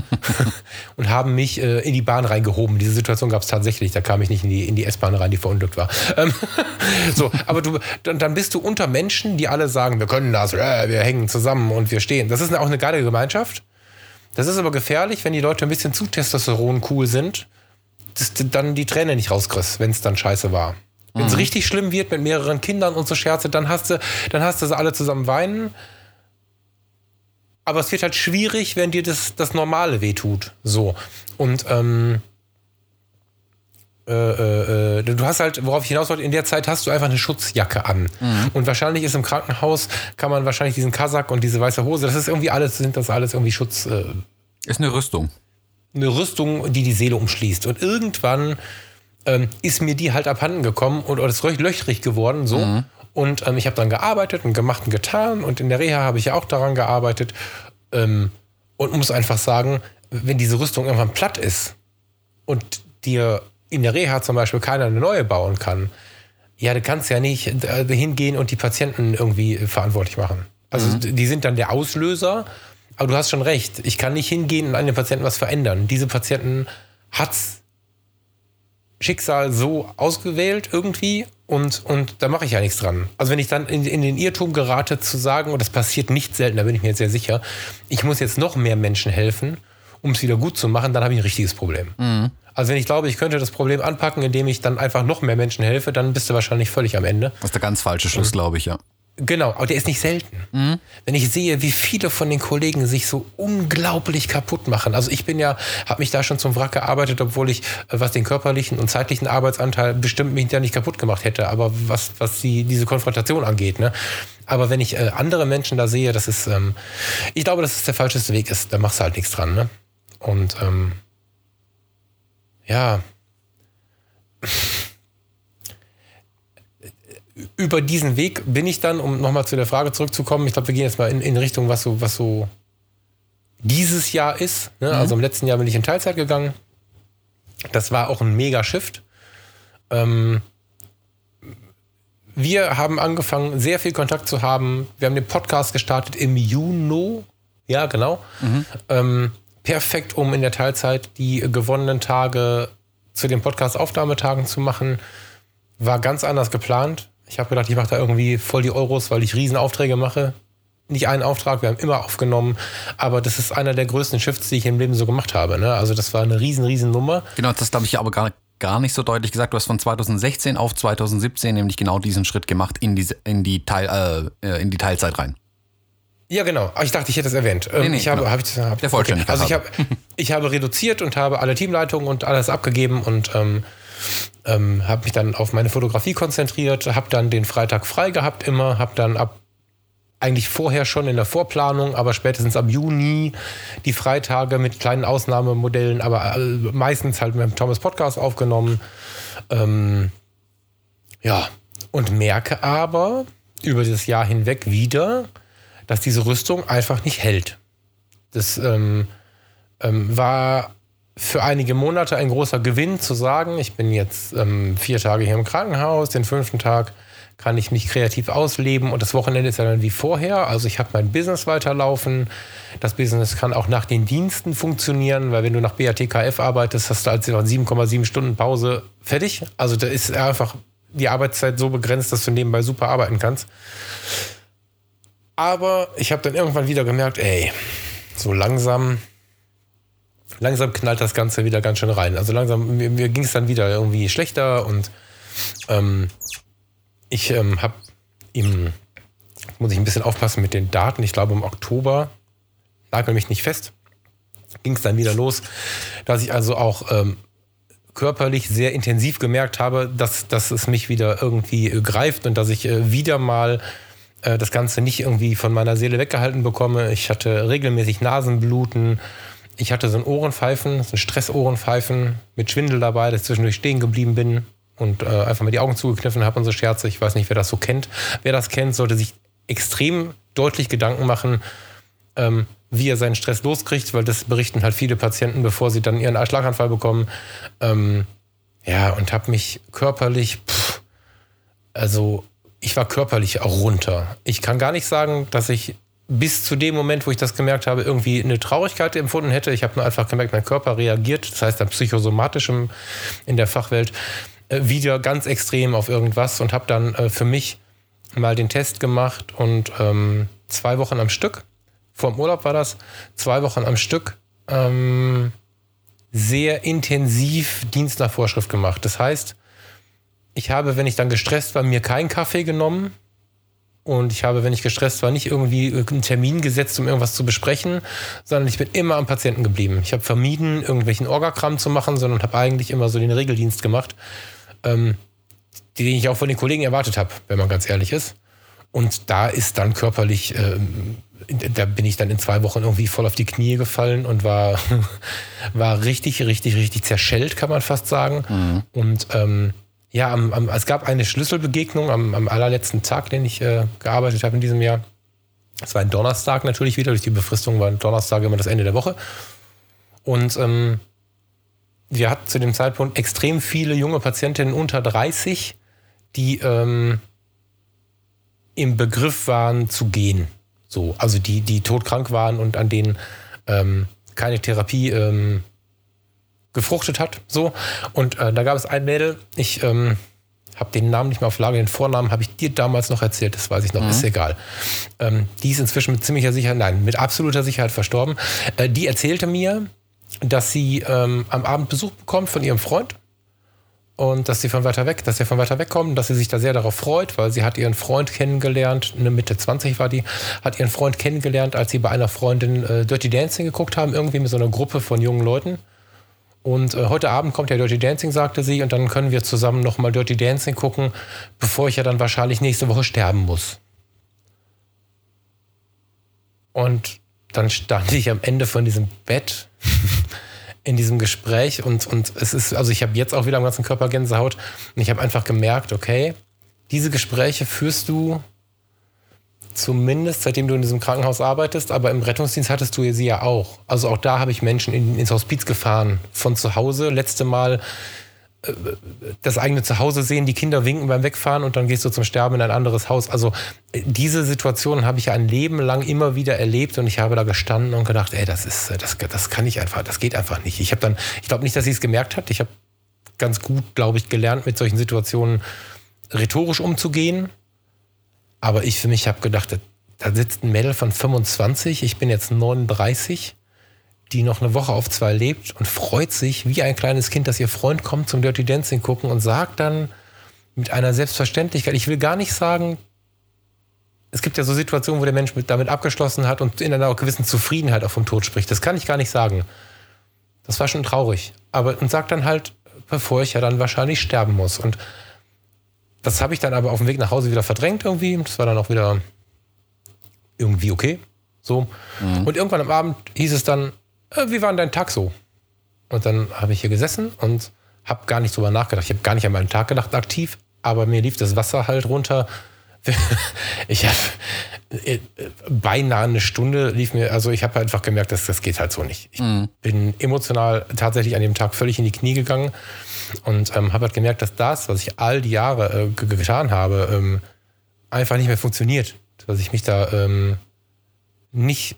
Speaker 2: [laughs] und haben mich äh, in die Bahn reingehoben. Diese Situation gab es tatsächlich. Da kam ich nicht in die, in die S-Bahn rein, die verunglückt war. Ähm, [laughs] so, aber du, dann, dann bist du unter Menschen, die alle sagen, wir können das, äh, wir hängen zusammen und wir stehen. Das ist auch eine geile Gemeinschaft. Das ist aber gefährlich, wenn die Leute ein bisschen zu Testosteron cool sind, dass du dann die Träne nicht rauskriegst, wenn es dann scheiße war. Wenn es mhm. richtig schlimm wird mit mehreren Kindern und so Scherze, dann hast du, dann hast du sie alle zusammen weinen. Aber es wird halt schwierig, wenn dir das, das Normale wehtut. So. Und ähm, äh, äh, äh, du hast halt, worauf ich hinaus wollte, in der Zeit hast du einfach eine Schutzjacke an. Mhm. Und wahrscheinlich ist im Krankenhaus, kann man wahrscheinlich diesen Kasak und diese weiße Hose, das ist irgendwie alles, sind das alles irgendwie Schutz. Äh,
Speaker 3: ist eine Rüstung.
Speaker 2: Eine Rüstung, die die Seele umschließt. Und irgendwann ähm, ist mir die halt abhanden gekommen und oder ist löchrig geworden, so. Mhm. Und ähm, ich habe dann gearbeitet und gemacht und getan. Und in der Reha habe ich ja auch daran gearbeitet. Ähm, und muss einfach sagen, wenn diese Rüstung irgendwann platt ist und dir in der Reha zum Beispiel keiner eine neue bauen kann, ja, du kannst ja nicht äh, hingehen und die Patienten irgendwie verantwortlich machen. Also mhm. die sind dann der Auslöser, aber du hast schon recht. Ich kann nicht hingehen und an den Patienten was verändern. Diese Patienten hat's Schicksal so ausgewählt irgendwie und, und da mache ich ja nichts dran. Also wenn ich dann in, in, den Irrtum gerate zu sagen, und das passiert nicht selten, da bin ich mir jetzt sehr sicher, ich muss jetzt noch mehr Menschen helfen, um es wieder gut zu machen, dann habe ich ein richtiges Problem. Mhm. Also wenn ich glaube, ich könnte das Problem anpacken, indem ich dann einfach noch mehr Menschen helfe, dann bist du wahrscheinlich völlig am Ende.
Speaker 3: Das ist der ganz falsche Schluss, glaube ich, ja.
Speaker 2: Genau, aber der ist nicht selten. Mhm. Wenn ich sehe, wie viele von den Kollegen sich so unglaublich kaputt machen. Also ich bin ja, habe mich da schon zum Wrack gearbeitet, obwohl ich, äh, was den körperlichen und zeitlichen Arbeitsanteil bestimmt mich ja nicht kaputt gemacht hätte. Aber was, was die, diese Konfrontation angeht, ne? Aber wenn ich äh, andere Menschen da sehe, das ist, ähm, ich glaube, dass es der falscheste Weg ist. Da machst du halt nichts dran, ne? Und ähm, ja, über diesen Weg bin ich dann, um nochmal zu der Frage zurückzukommen, ich glaube, wir gehen jetzt mal in, in Richtung, was so, was so dieses Jahr ist. Ne? Mhm. Also im letzten Jahr bin ich in Teilzeit gegangen. Das war auch ein mega Shift. Ähm, wir haben angefangen, sehr viel Kontakt zu haben. Wir haben den Podcast gestartet im Juni. Ja, genau. Mhm. Ähm, perfekt, um in der Teilzeit die gewonnenen Tage zu den Podcast-Aufnahmetagen zu machen. War ganz anders geplant. Ich habe gedacht, ich mache da irgendwie voll die Euros, weil ich Riesenaufträge mache. Nicht einen Auftrag, wir haben immer aufgenommen, aber das ist einer der größten Shifts, die ich im Leben so gemacht habe. Ne? Also das war eine riesen, riesen Nummer.
Speaker 3: Genau, das habe ich aber gar, gar nicht so deutlich gesagt. Du hast von 2016 auf 2017 nämlich genau diesen Schritt gemacht in die, in die, Teil, äh, in die Teilzeit rein.
Speaker 2: Ja, genau. Ich dachte, ich hätte es erwähnt. Ähm, nee, nee, ich habe, genau. habe ich, hab,
Speaker 3: Der Vollständigkeit.
Speaker 2: Okay. Also ich habe, ich habe reduziert und habe alle Teamleitungen und alles abgegeben und ähm, ähm, habe mich dann auf meine Fotografie konzentriert, habe dann den Freitag frei gehabt immer, habe dann ab eigentlich vorher schon in der Vorplanung, aber spätestens ab Juni die Freitage mit kleinen Ausnahmemodellen, aber äh, meistens halt mit dem Thomas Podcast aufgenommen. Ähm, ja, und merke aber über das Jahr hinweg wieder, dass diese Rüstung einfach nicht hält. Das ähm, ähm, war für einige Monate ein großer Gewinn zu sagen, ich bin jetzt ähm, vier Tage hier im Krankenhaus, den fünften Tag kann ich mich kreativ ausleben und das Wochenende ist ja dann wie vorher. Also ich habe mein Business weiterlaufen. Das Business kann auch nach den Diensten funktionieren, weil wenn du nach BATKF arbeitest, hast du als 7,7 Stunden Pause fertig. Also da ist einfach die Arbeitszeit so begrenzt, dass du nebenbei super arbeiten kannst. Aber ich habe dann irgendwann wieder gemerkt, ey, so langsam, langsam knallt das Ganze wieder ganz schön rein. Also langsam, mir, mir ging es dann wieder irgendwie schlechter und ähm, ich ähm, habe ihm, muss ich ein bisschen aufpassen mit den Daten, ich glaube im Oktober, nagel mich nicht fest, ging es dann wieder los, dass ich also auch ähm, körperlich sehr intensiv gemerkt habe, dass, dass es mich wieder irgendwie äh, greift und dass ich äh, wieder mal äh, das Ganze nicht irgendwie von meiner Seele weggehalten bekomme. Ich hatte regelmäßig Nasenbluten. Ich hatte so ein Ohrenpfeifen, so ein Stressohrenpfeifen mit Schwindel dabei, dass ich zwischendurch stehen geblieben bin und äh, einfach mal die Augen zugekniffen habe und so Scherze. Ich weiß nicht, wer das so kennt. Wer das kennt, sollte sich extrem deutlich Gedanken machen, ähm, wie er seinen Stress loskriegt, weil das berichten halt viele Patienten, bevor sie dann ihren Schlaganfall bekommen. Ähm, ja, und habe mich körperlich, pff, also ich war körperlich auch runter. Ich kann gar nicht sagen, dass ich bis zu dem Moment, wo ich das gemerkt habe, irgendwie eine Traurigkeit empfunden hätte. Ich habe nur einfach gemerkt, mein Körper reagiert, das heißt dann psychosomatisch in der Fachwelt, äh, wieder ganz extrem auf irgendwas und habe dann äh, für mich mal den Test gemacht und ähm, zwei Wochen am Stück, vor dem Urlaub war das, zwei Wochen am Stück ähm, sehr intensiv Dienst nach Vorschrift gemacht. Das heißt, ich habe, wenn ich dann gestresst war, mir keinen Kaffee genommen. Und ich habe, wenn ich gestresst war, nicht irgendwie einen Termin gesetzt, um irgendwas zu besprechen, sondern ich bin immer am Patienten geblieben. Ich habe vermieden, irgendwelchen Orgakram zu machen, sondern habe eigentlich immer so den Regeldienst gemacht, ähm, den ich auch von den Kollegen erwartet habe, wenn man ganz ehrlich ist. Und da ist dann körperlich, ähm, da bin ich dann in zwei Wochen irgendwie voll auf die Knie gefallen und war, [laughs] war richtig, richtig, richtig zerschellt, kann man fast sagen. Mhm. Und ähm, ja, am, am, es gab eine Schlüsselbegegnung am, am allerletzten Tag, den ich äh, gearbeitet habe in diesem Jahr. Es war ein Donnerstag natürlich wieder, durch die Befristung war ein Donnerstag immer das Ende der Woche. Und ähm, wir hatten zu dem Zeitpunkt extrem viele junge Patientinnen unter 30, die ähm, im Begriff waren zu gehen. So, also die, die todkrank waren und an denen ähm, keine Therapie ähm, gefruchtet hat. So. Und äh, da gab es ein Mädel, ich ähm, habe den Namen nicht mehr auf Lage, den Vornamen habe ich dir damals noch erzählt, das weiß ich noch, mhm. ist egal. Ähm, die ist inzwischen mit ziemlicher Sicherheit, nein, mit absoluter Sicherheit verstorben. Äh, die erzählte mir, dass sie ähm, am Abend Besuch bekommt von ihrem Freund und dass sie von weiter weg, dass sie von weiter weg kommen, dass sie sich da sehr darauf freut, weil sie hat ihren Freund kennengelernt, eine Mitte 20 war die, hat ihren Freund kennengelernt, als sie bei einer Freundin äh, Dirty Dancing geguckt haben, irgendwie mit so einer Gruppe von jungen Leuten. Und äh, heute Abend kommt ja Dirty Dancing, sagte sie, und dann können wir zusammen nochmal Dirty Dancing gucken, bevor ich ja dann wahrscheinlich nächste Woche sterben muss. Und dann stand ich am Ende von diesem Bett [laughs] in diesem Gespräch und, und es ist, also ich habe jetzt auch wieder am ganzen Körper Gänsehaut und ich habe einfach gemerkt, okay, diese Gespräche führst du Zumindest seitdem du in diesem Krankenhaus arbeitest, aber im Rettungsdienst hattest du sie ja auch. Also auch da habe ich Menschen in, ins Hospiz gefahren. Von zu Hause. Letzte Mal äh, das eigene Zuhause sehen, die Kinder winken beim Wegfahren und dann gehst du zum Sterben in ein anderes Haus. Also äh, diese Situation habe ich ein Leben lang immer wieder erlebt und ich habe da gestanden und gedacht, ey, das ist, das, das kann ich einfach, das geht einfach nicht. Ich habe dann, ich glaube nicht, dass sie es gemerkt hat. Ich habe ganz gut, glaube ich, gelernt, mit solchen Situationen rhetorisch umzugehen aber ich für mich habe gedacht, da sitzt ein Mädel von 25, ich bin jetzt 39, die noch eine Woche auf zwei lebt und freut sich wie ein kleines Kind, dass ihr Freund kommt zum Dirty Dancing gucken und sagt dann mit einer Selbstverständlichkeit, ich will gar nicht sagen, es gibt ja so Situationen, wo der Mensch mit, damit abgeschlossen hat und in einer gewissen Zufriedenheit auch vom Tod spricht. Das kann ich gar nicht sagen. Das war schon traurig. Aber und sagt dann halt, bevor ich ja dann wahrscheinlich sterben muss. Und das habe ich dann aber auf dem Weg nach Hause wieder verdrängt irgendwie. Das war dann auch wieder irgendwie okay. So. Mhm. Und irgendwann am Abend hieß es dann, äh, wie war denn dein Tag so? Und dann habe ich hier gesessen und habe gar nicht drüber nachgedacht. Ich habe gar nicht an meinen Tag gedacht aktiv, aber mir lief das Wasser halt runter. [laughs] Ich habe äh, beinahe eine Stunde lief mir, also ich habe einfach gemerkt, dass das geht halt so nicht. Ich mhm. bin emotional tatsächlich an dem Tag völlig in die Knie gegangen und ähm, habe halt gemerkt, dass das, was ich all die Jahre äh, getan habe, ähm, einfach nicht mehr funktioniert. Dass ich mich da ähm, nicht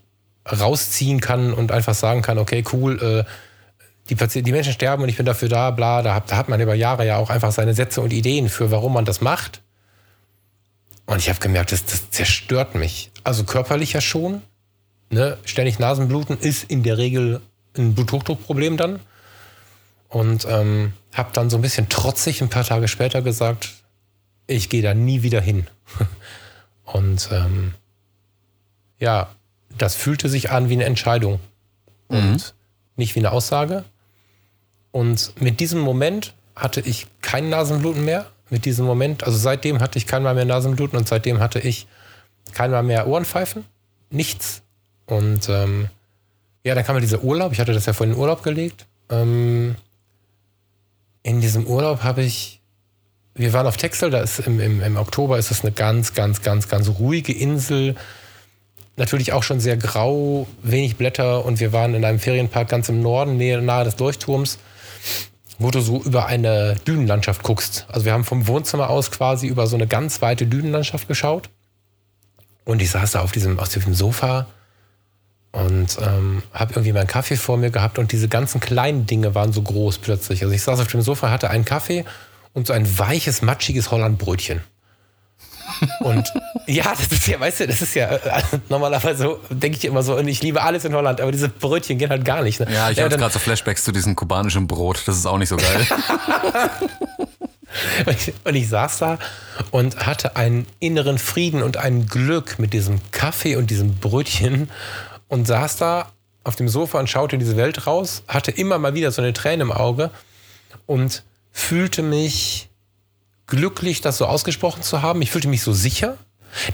Speaker 2: rausziehen kann und einfach sagen kann, okay, cool, äh, die, Patient, die Menschen sterben und ich bin dafür da, bla, da hat, da hat man über Jahre ja auch einfach seine Sätze und Ideen für, warum man das macht. Und ich habe gemerkt, das, das zerstört mich. Also körperlich ja schon. Ne? Ständig Nasenbluten ist in der Regel ein Bluthochdruckproblem dann. Und ähm, habe dann so ein bisschen trotzig ein paar Tage später gesagt, ich gehe da nie wieder hin. [laughs] Und ähm, ja, das fühlte sich an wie eine Entscheidung und mhm. nicht wie eine Aussage. Und mit diesem Moment hatte ich kein Nasenbluten mehr. Mit diesem Moment, also seitdem hatte ich kein Mal mehr Nasenbluten und seitdem hatte ich Keiner mehr Ohrenpfeifen, nichts. Und ähm, ja, dann kam ja dieser Urlaub. Ich hatte das ja vorhin in den Urlaub gelegt. Ähm, in diesem Urlaub habe ich, wir waren auf Texel, da ist im, im, im Oktober ist es eine ganz, ganz, ganz, ganz ruhige Insel. Natürlich auch schon sehr grau, wenig Blätter und wir waren in einem Ferienpark ganz im Norden, nahe des Leuchtturms, wo du so über eine Dünenlandschaft guckst. Also wir haben vom Wohnzimmer aus quasi über so eine ganz weite Dünenlandschaft geschaut. Und ich saß da auf diesem, auf diesem Sofa und ähm, habe irgendwie meinen Kaffee vor mir gehabt und diese ganzen kleinen Dinge waren so groß plötzlich. Also ich saß auf dem Sofa, hatte einen Kaffee und so ein weiches, matschiges Hollandbrötchen. [laughs] Und ja, das ist ja, weißt du, das ist ja äh, [laughs] normalerweise so, denke ich immer so, und ich liebe alles in Holland, aber diese Brötchen gehen halt gar nicht. Ne?
Speaker 3: Ja, ich ja, habe gerade so Flashbacks zu diesem kubanischen Brot, das ist auch nicht so geil. [laughs]
Speaker 2: und, ich, und ich saß da und hatte einen inneren Frieden und ein Glück mit diesem Kaffee und diesem Brötchen und saß da auf dem Sofa und schaute in diese Welt raus, hatte immer mal wieder so eine Träne im Auge und fühlte mich glücklich, das so ausgesprochen zu haben. Ich fühlte mich so sicher.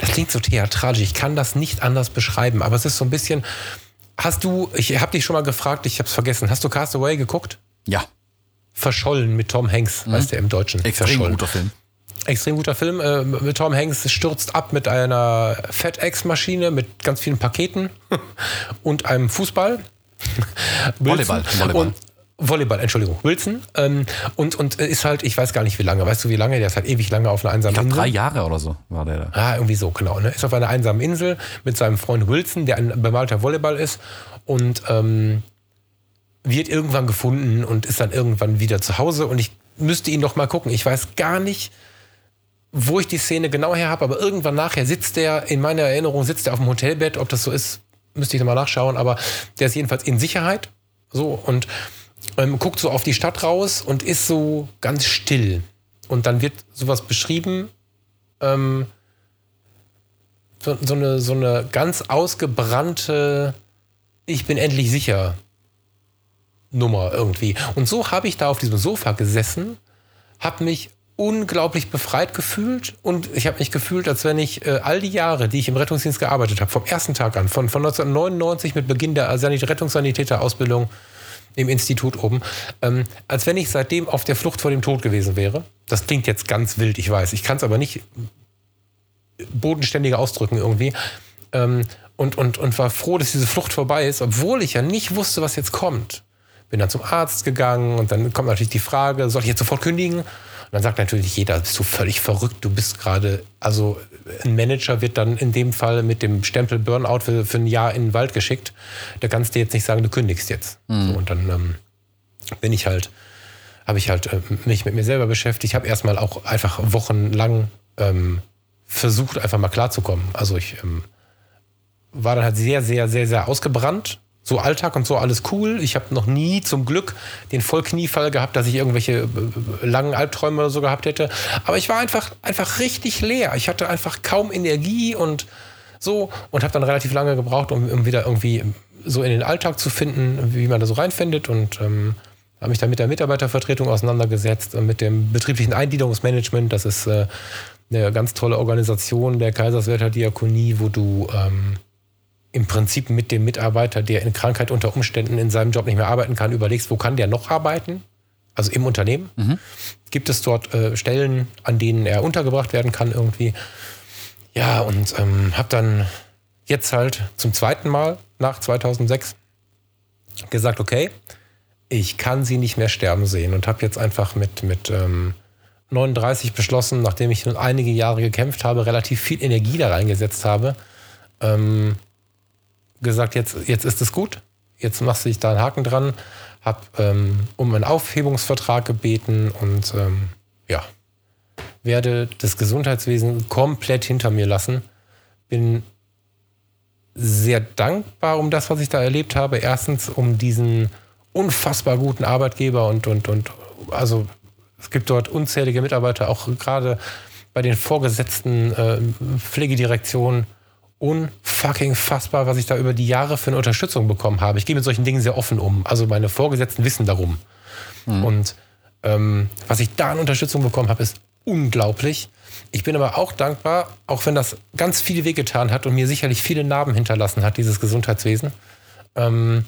Speaker 2: Das klingt so theatralisch, ich kann das nicht anders beschreiben, aber es ist so ein bisschen. Hast du, ich habe dich schon mal gefragt, ich habe es vergessen, hast du Castaway geguckt?
Speaker 3: Ja.
Speaker 2: Verschollen mit Tom Hanks, mhm. heißt der im Deutschen.
Speaker 3: Extrem
Speaker 2: Verschollen.
Speaker 3: guter Film.
Speaker 2: Extrem guter Film. Äh, mit Tom Hanks stürzt ab mit einer FedEx-Maschine mit ganz vielen Paketen [laughs] und einem Fußball.
Speaker 3: Volleyball. Volleyball.
Speaker 2: Und Volleyball, Entschuldigung, Wilson. Ähm, und, und ist halt, ich weiß gar nicht wie lange, weißt du wie lange? Der ist halt ewig lange auf einer einsamen
Speaker 3: ich glaub,
Speaker 2: Insel.
Speaker 3: drei Jahre oder so war der da.
Speaker 2: Ah, irgendwie so, genau. Ne? Ist auf einer einsamen Insel mit seinem Freund Wilson, der ein bemalter Volleyball ist. Und ähm, wird irgendwann gefunden und ist dann irgendwann wieder zu Hause. Und ich müsste ihn doch mal gucken. Ich weiß gar nicht, wo ich die Szene genau her habe, aber irgendwann nachher sitzt der, in meiner Erinnerung sitzt er auf dem Hotelbett, ob das so ist, müsste ich nochmal nachschauen, aber der ist jedenfalls in Sicherheit. So und ähm, guckt so auf die Stadt raus und ist so ganz still. Und dann wird sowas beschrieben, ähm, so, so, eine, so eine ganz ausgebrannte, ich bin endlich sicher Nummer irgendwie. Und so habe ich da auf diesem Sofa gesessen, habe mich unglaublich befreit gefühlt und ich habe mich gefühlt, als wenn ich äh, all die Jahre, die ich im Rettungsdienst gearbeitet habe, vom ersten Tag an, von, von 1999 mit Beginn der Sanit Rettungssanitäterausbildung im Institut oben, ähm, als wenn ich seitdem auf der Flucht vor dem Tod gewesen wäre. Das klingt jetzt ganz wild, ich weiß. Ich kann es aber nicht bodenständiger ausdrücken irgendwie. Ähm, und, und, und war froh, dass diese Flucht vorbei ist, obwohl ich ja nicht wusste, was jetzt kommt. Bin dann zum Arzt gegangen und dann kommt natürlich die Frage, soll ich jetzt sofort kündigen? Und dann sagt natürlich jeder, bist du völlig verrückt, du bist gerade, also ein Manager wird dann in dem Fall mit dem Stempel Burnout für, für ein Jahr in den Wald geschickt. Da kannst du jetzt nicht sagen, du kündigst jetzt. Mhm. So, und dann ähm, bin ich halt, habe ich halt äh, mich mit mir selber beschäftigt, habe erstmal auch einfach wochenlang ähm, versucht, einfach mal klarzukommen. Also ich ähm, war dann halt sehr, sehr, sehr, sehr ausgebrannt so Alltag und so alles cool. Ich habe noch nie zum Glück den Vollkniefall gehabt, dass ich irgendwelche äh, langen Albträume oder so gehabt hätte. Aber ich war einfach, einfach richtig leer. Ich hatte einfach kaum Energie und so und habe dann relativ lange gebraucht, um, um, wieder irgendwie so in den Alltag zu finden, wie man da so reinfindet und ähm, habe mich dann mit der Mitarbeitervertretung auseinandergesetzt und mit dem betrieblichen Eingliederungsmanagement. Das ist äh, eine ganz tolle Organisation der Kaiserswerther Diakonie, wo du ähm, im Prinzip mit dem Mitarbeiter, der in Krankheit unter Umständen in seinem Job nicht mehr arbeiten kann, überlegst, wo kann der noch arbeiten? Also im Unternehmen. Mhm. Gibt es dort äh, Stellen, an denen er untergebracht werden kann irgendwie? Ja, und ähm, habe dann jetzt halt zum zweiten Mal nach 2006 gesagt, okay, ich kann sie nicht mehr sterben sehen und habe jetzt einfach mit, mit ähm, 39 beschlossen, nachdem ich nun einige Jahre gekämpft habe, relativ viel Energie da reingesetzt habe, ähm, gesagt, jetzt, jetzt ist es gut, jetzt machst du dich da einen Haken dran, habe ähm, um einen Aufhebungsvertrag gebeten und ähm, ja, werde das Gesundheitswesen komplett hinter mir lassen. Bin sehr dankbar um das, was ich da erlebt habe. Erstens um diesen unfassbar guten Arbeitgeber und, und, und also es gibt dort unzählige Mitarbeiter, auch gerade bei den vorgesetzten äh, Pflegedirektionen, unfucking fassbar, was ich da über die Jahre für eine Unterstützung bekommen habe. Ich gehe mit solchen Dingen sehr offen um. Also meine Vorgesetzten wissen darum. Mhm. Und ähm, was ich da an Unterstützung bekommen habe, ist unglaublich. Ich bin aber auch dankbar, auch wenn das ganz viel wehgetan hat und mir sicherlich viele Narben hinterlassen hat, dieses Gesundheitswesen, ähm,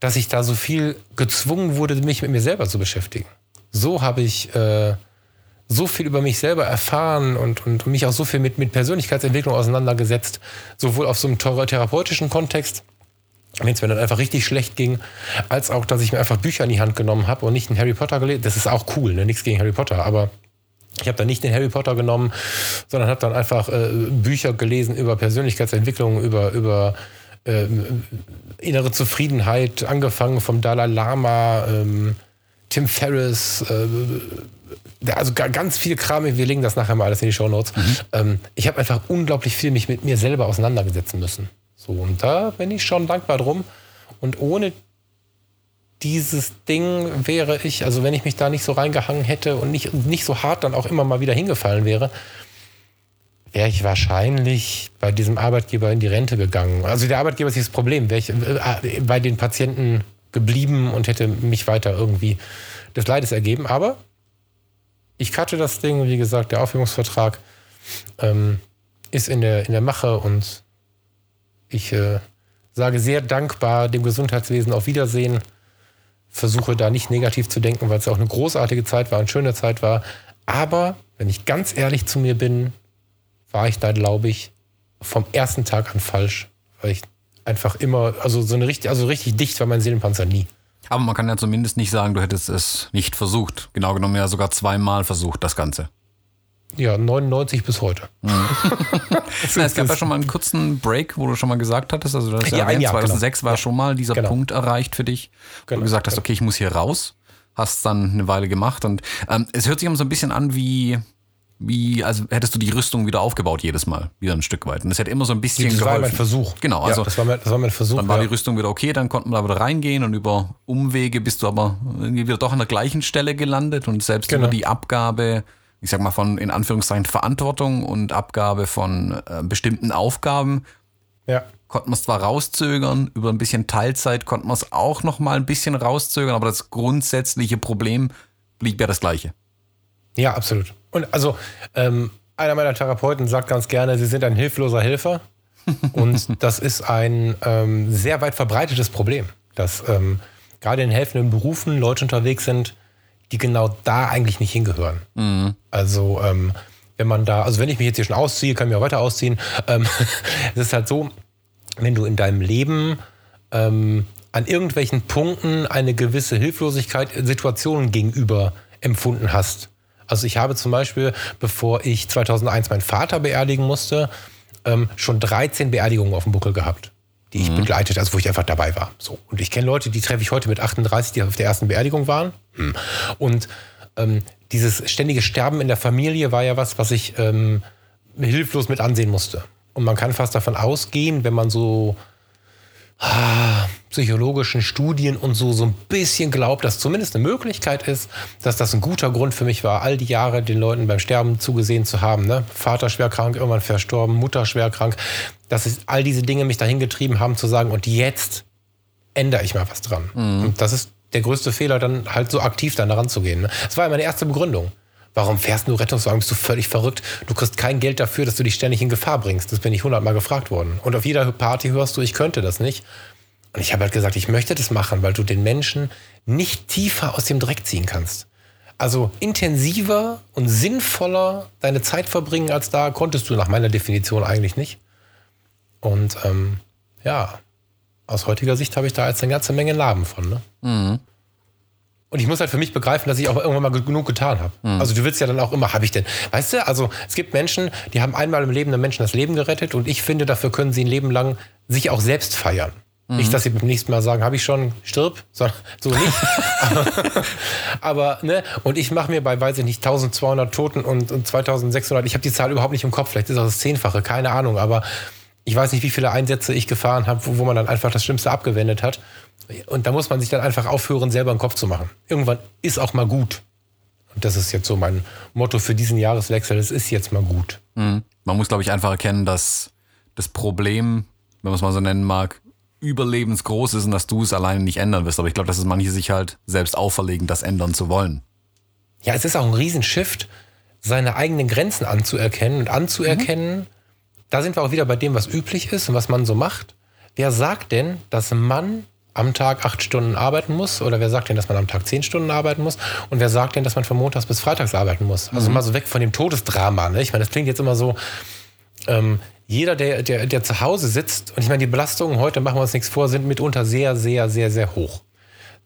Speaker 2: dass ich da so viel gezwungen wurde, mich mit mir selber zu beschäftigen. So habe ich äh, so viel über mich selber erfahren und, und mich auch so viel mit, mit Persönlichkeitsentwicklung auseinandergesetzt, sowohl auf so einem therapeutischen Kontext, wenn es mir dann einfach richtig schlecht ging, als auch, dass ich mir einfach Bücher in die Hand genommen habe und nicht einen Harry Potter gelesen. Das ist auch cool, ne? nichts gegen Harry Potter, aber ich habe dann nicht den Harry Potter genommen, sondern habe dann einfach äh, Bücher gelesen über Persönlichkeitsentwicklung, über, über äh, innere Zufriedenheit, angefangen vom Dalai Lama, ähm, Tim Ferriss, äh, also ganz viel Kram, wir legen das nachher mal alles in die Show Notes. Mhm. Ähm, ich habe einfach unglaublich viel mich mit mir selber auseinandergesetzen müssen. So, und da bin ich schon dankbar drum. Und ohne dieses Ding wäre ich, also wenn ich mich da nicht so reingehangen hätte und nicht, nicht so hart dann auch immer mal wieder hingefallen wäre, wäre ich wahrscheinlich bei diesem Arbeitgeber in die Rente gegangen. Also der Arbeitgeber ist das Problem, wäre ich äh, bei den Patienten geblieben und hätte mich weiter irgendwie des Leides ergeben. Aber ich cutte das Ding, wie gesagt, der Aufhebungsvertrag ähm, ist in der, in der Mache und ich äh, sage sehr dankbar dem Gesundheitswesen auf Wiedersehen. Versuche da nicht negativ zu denken, weil es auch eine großartige Zeit war, eine schöne Zeit war. Aber wenn ich ganz ehrlich zu mir bin, war ich da, glaube ich, vom ersten Tag an falsch, weil ich einfach immer, also so eine richtig, also richtig dicht war mein Seelenpanzer nie.
Speaker 3: Aber man kann ja zumindest nicht sagen, du hättest es nicht versucht. Genau genommen ja sogar zweimal versucht, das Ganze.
Speaker 2: Ja, 99 bis heute. Mhm. [laughs]
Speaker 3: Na, es gab ja schon mal einen kurzen Break, wo du schon mal gesagt hattest, also das ja, erwähnt, Jahr, 2006 genau. war schon mal dieser genau. Punkt erreicht für dich, wo genau. du gesagt hast, genau. okay, ich muss hier raus. Hast dann eine Weile gemacht und ähm, es hört sich immer so ein bisschen an wie wie, also hättest du die Rüstung wieder aufgebaut jedes Mal, wieder ein Stück weit. Und das hätte immer so ein bisschen
Speaker 2: das geholfen. Das war mein Versuch.
Speaker 3: Genau, also
Speaker 2: ja, das, war mein, das war mein Versuch.
Speaker 3: Dann war ja. die Rüstung wieder okay, dann konnten wir da wieder reingehen und über Umwege bist du aber wieder doch an der gleichen Stelle gelandet und selbst genau. über die Abgabe, ich sag mal von in Anführungszeichen Verantwortung und Abgabe von äh, bestimmten Aufgaben, ja. konnten wir es zwar rauszögern, über ein bisschen Teilzeit konnten wir es auch noch mal ein bisschen rauszögern, aber das grundsätzliche Problem blieb ja das gleiche.
Speaker 2: Ja, absolut. Und also, ähm, einer meiner Therapeuten sagt ganz gerne, sie sind ein hilfloser Helfer. [laughs] Und das ist ein ähm, sehr weit verbreitetes Problem, dass ähm, gerade in helfenden Berufen Leute unterwegs sind, die genau da eigentlich nicht hingehören. Mhm. Also, ähm, wenn man da, also wenn ich mich jetzt hier schon ausziehe, kann ich mich auch weiter ausziehen. Ähm, [laughs] es ist halt so, wenn du in deinem Leben ähm, an irgendwelchen Punkten eine gewisse Hilflosigkeit Situationen gegenüber empfunden hast, also ich habe zum Beispiel, bevor ich 2001 meinen Vater beerdigen musste, ähm, schon 13 Beerdigungen auf dem Buckel gehabt, die ich mhm. begleitet, also wo ich einfach dabei war. So. Und ich kenne Leute, die treffe ich heute mit 38, die auf der ersten Beerdigung waren. Hm. Und ähm, dieses ständige Sterben in der Familie war ja was, was ich ähm, hilflos mit ansehen musste. Und man kann fast davon ausgehen, wenn man so psychologischen Studien und so so ein bisschen glaubt, dass zumindest eine Möglichkeit ist, dass das ein guter Grund für mich war, all die Jahre den Leuten beim Sterben zugesehen zu haben. Ne? Vater schwer krank, irgendwann verstorben, Mutter schwer krank. Dass all diese Dinge mich dahin getrieben haben zu sagen, und jetzt ändere ich mal was dran. Mhm. Und das ist der größte Fehler, dann halt so aktiv dann daran zu gehen. Ne? Das war ja meine erste Begründung. Warum fährst du Rettungswagen? Bist du völlig verrückt? Du kriegst kein Geld dafür, dass du dich ständig in Gefahr bringst. Das bin ich hundertmal gefragt worden. Und auf jeder Party hörst du, ich könnte das nicht. Und ich habe halt gesagt, ich möchte das machen, weil du den Menschen nicht tiefer aus dem Dreck ziehen kannst. Also intensiver und sinnvoller deine Zeit verbringen als da konntest du nach meiner Definition eigentlich nicht. Und ähm, ja, aus heutiger Sicht habe ich da jetzt eine ganze Menge Narben von. Ne? Mhm. Und ich muss halt für mich begreifen, dass ich auch irgendwann mal genug getan habe. Mhm. Also du willst ja dann auch immer, habe ich denn, weißt du, also es gibt Menschen, die haben einmal im Leben einem Menschen das Leben gerettet und ich finde, dafür können sie ein Leben lang sich auch selbst feiern. Mhm. Nicht, dass sie beim nächsten Mal sagen, habe ich schon, stirb, sondern [laughs] so nicht. [laughs] aber, ne, und ich mache mir bei, weiß ich nicht, 1200 Toten und, und 2600, ich habe die Zahl überhaupt nicht im Kopf, vielleicht ist das das Zehnfache, keine Ahnung, aber ich weiß nicht, wie viele Einsätze ich gefahren habe, wo, wo man dann einfach das Schlimmste abgewendet hat. Und da muss man sich dann einfach aufhören, selber einen Kopf zu machen. Irgendwann ist auch mal gut. Und das ist jetzt so mein Motto für diesen Jahreswechsel. Es ist jetzt mal gut.
Speaker 3: Mhm. Man muss, glaube ich, einfach erkennen, dass das Problem, wenn man es mal so nennen mag, überlebensgroß ist und dass du es alleine nicht ändern wirst. Aber ich glaube, dass es manche sich halt selbst auferlegen, das ändern zu wollen.
Speaker 2: Ja, es ist auch ein Riesenshift, seine eigenen Grenzen anzuerkennen und anzuerkennen, mhm. da sind wir auch wieder bei dem, was üblich ist und was man so macht. Wer sagt denn, dass man am Tag acht Stunden arbeiten muss? Oder wer sagt denn, dass man am Tag zehn Stunden arbeiten muss? Und wer sagt denn, dass man von Montags bis Freitags arbeiten muss? Also mhm. mal so weg von dem Todesdrama. Ne? Ich meine, das klingt jetzt immer so, ähm, jeder, der, der, der zu Hause sitzt, und ich meine, die Belastungen heute, machen wir uns nichts vor, sind mitunter sehr, sehr, sehr, sehr hoch.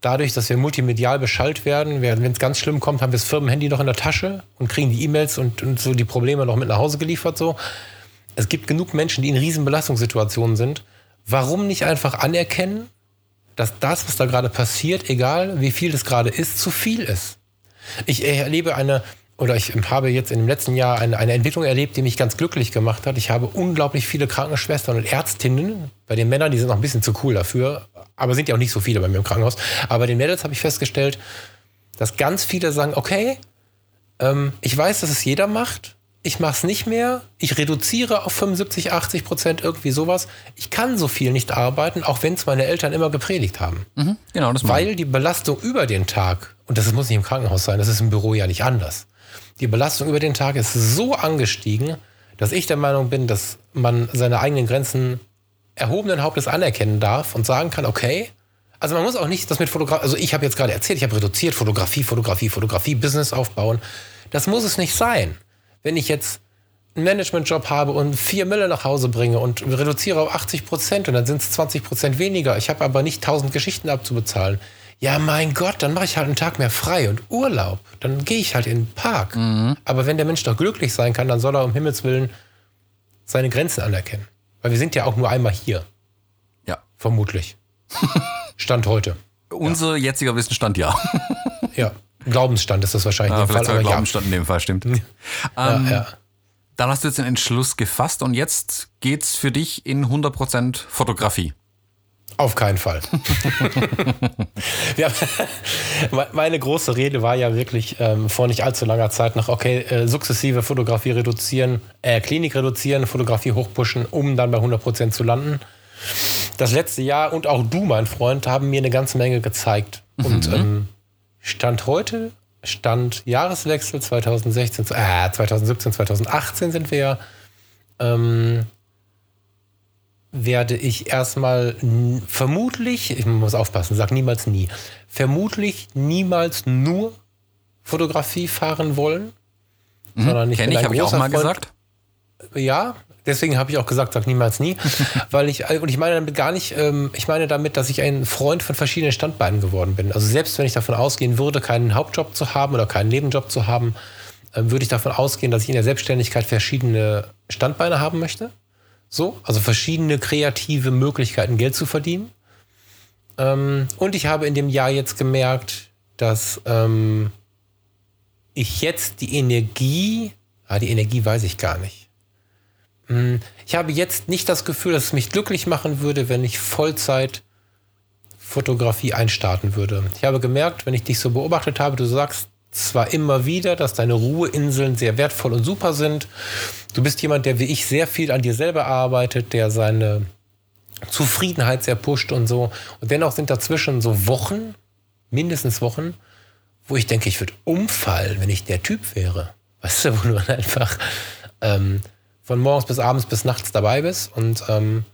Speaker 2: Dadurch, dass wir multimedial beschallt werden, wenn es ganz schlimm kommt, haben wir das Firmenhandy noch in der Tasche und kriegen die E-Mails und, und so die Probleme noch mit nach Hause geliefert. So. Es gibt genug Menschen, die in riesen Belastungssituationen sind. Warum nicht einfach anerkennen, dass das, was da gerade passiert, egal wie viel das gerade ist, zu viel ist? Ich erlebe eine, oder ich habe jetzt in dem letzten Jahr eine, eine Entwicklung erlebt, die mich ganz glücklich gemacht hat. Ich habe unglaublich viele Krankenschwestern und Ärztinnen. Bei den Männern, die sind noch ein bisschen zu cool dafür, aber sind ja auch nicht so viele bei mir im Krankenhaus. Aber bei den Mädels habe ich festgestellt, dass ganz viele sagen, okay, ähm, ich weiß, dass es jeder macht, ich mache es nicht mehr, ich reduziere auf 75, 80 Prozent irgendwie sowas. Ich kann so viel nicht arbeiten, auch wenn es meine Eltern immer gepredigt haben. Mhm, genau, das Weil die Belastung über den Tag, und das muss nicht im Krankenhaus sein, das ist im Büro ja nicht anders. Die Belastung über den Tag ist so angestiegen, dass ich der Meinung bin, dass man seine eigenen Grenzen erhobenen Hauptes anerkennen darf und sagen kann, okay, also man muss auch nicht das mit Fotografie, also ich habe jetzt gerade erzählt, ich habe reduziert, Fotografie, Fotografie, Fotografie, Business aufbauen. Das muss es nicht sein. Wenn ich jetzt einen Managementjob habe und vier Mille nach Hause bringe und reduziere auf 80 Prozent und dann sind es 20 Prozent weniger, ich habe aber nicht 1000 Geschichten abzubezahlen. Ja, mein Gott, dann mache ich halt einen Tag mehr frei und Urlaub. Dann gehe ich halt in den Park. Mhm. Aber wenn der Mensch doch glücklich sein kann, dann soll er um Himmels Willen seine Grenzen anerkennen. Weil wir sind ja auch nur einmal hier.
Speaker 3: Ja.
Speaker 2: Vermutlich. [laughs] Stand heute.
Speaker 3: Unser ja. jetziger Wissensstand, ja.
Speaker 2: ja. Glaubensstand ist das wahrscheinlich
Speaker 3: ja, in dem Fall. Aber Glaubensstand ja. in dem Fall, stimmt.
Speaker 2: Ähm, ja.
Speaker 3: Dann hast du jetzt den Entschluss gefasst und jetzt geht's für dich in 100% Fotografie.
Speaker 2: Auf keinen Fall. [laughs] [laughs] ja, meine große Rede war ja wirklich ähm, vor nicht allzu langer Zeit noch, okay, äh, sukzessive Fotografie reduzieren, äh, Klinik reduzieren, Fotografie hochpushen, um dann bei 100% zu landen. Das letzte Jahr und auch du, mein Freund, haben mir eine ganze Menge gezeigt. Mhm. Und ähm, Stand heute, Stand Jahreswechsel 2016, äh, 2017, 2018 sind wir ja, ähm, werde ich erstmal vermutlich, ich muss aufpassen, sag niemals nie, vermutlich niemals nur Fotografie fahren wollen.
Speaker 3: Mhm, sondern ich bin ich, habe ich auch mal Freund, gesagt.
Speaker 2: Ja, deswegen habe ich auch gesagt, sag niemals nie, [laughs] weil ich und ich meine damit gar nicht, ähm, ich meine damit, dass ich ein Freund von verschiedenen Standbeinen geworden bin. Also selbst wenn ich davon ausgehen würde, keinen Hauptjob zu haben oder keinen Nebenjob zu haben, äh, würde ich davon ausgehen, dass ich in der Selbstständigkeit verschiedene Standbeine haben möchte. So, also verschiedene kreative Möglichkeiten, Geld zu verdienen. Ähm, und ich habe in dem Jahr jetzt gemerkt, dass ähm, ich jetzt die Energie, ah, die Energie weiß ich gar nicht. Hm, ich habe jetzt nicht das Gefühl, dass es mich glücklich machen würde, wenn ich Vollzeit Fotografie einstarten würde. Ich habe gemerkt, wenn ich dich so beobachtet habe, du sagst zwar immer wieder, dass deine Ruheinseln sehr wertvoll und super sind Du bist jemand, der wie ich sehr viel an dir selber arbeitet, der seine Zufriedenheit sehr pusht und so. Und dennoch sind dazwischen so Wochen, mindestens Wochen, wo ich denke, ich würde umfallen, wenn ich der Typ wäre. Weißt du, wo du einfach ähm, von morgens bis abends bis nachts dabei bist. Und ähm,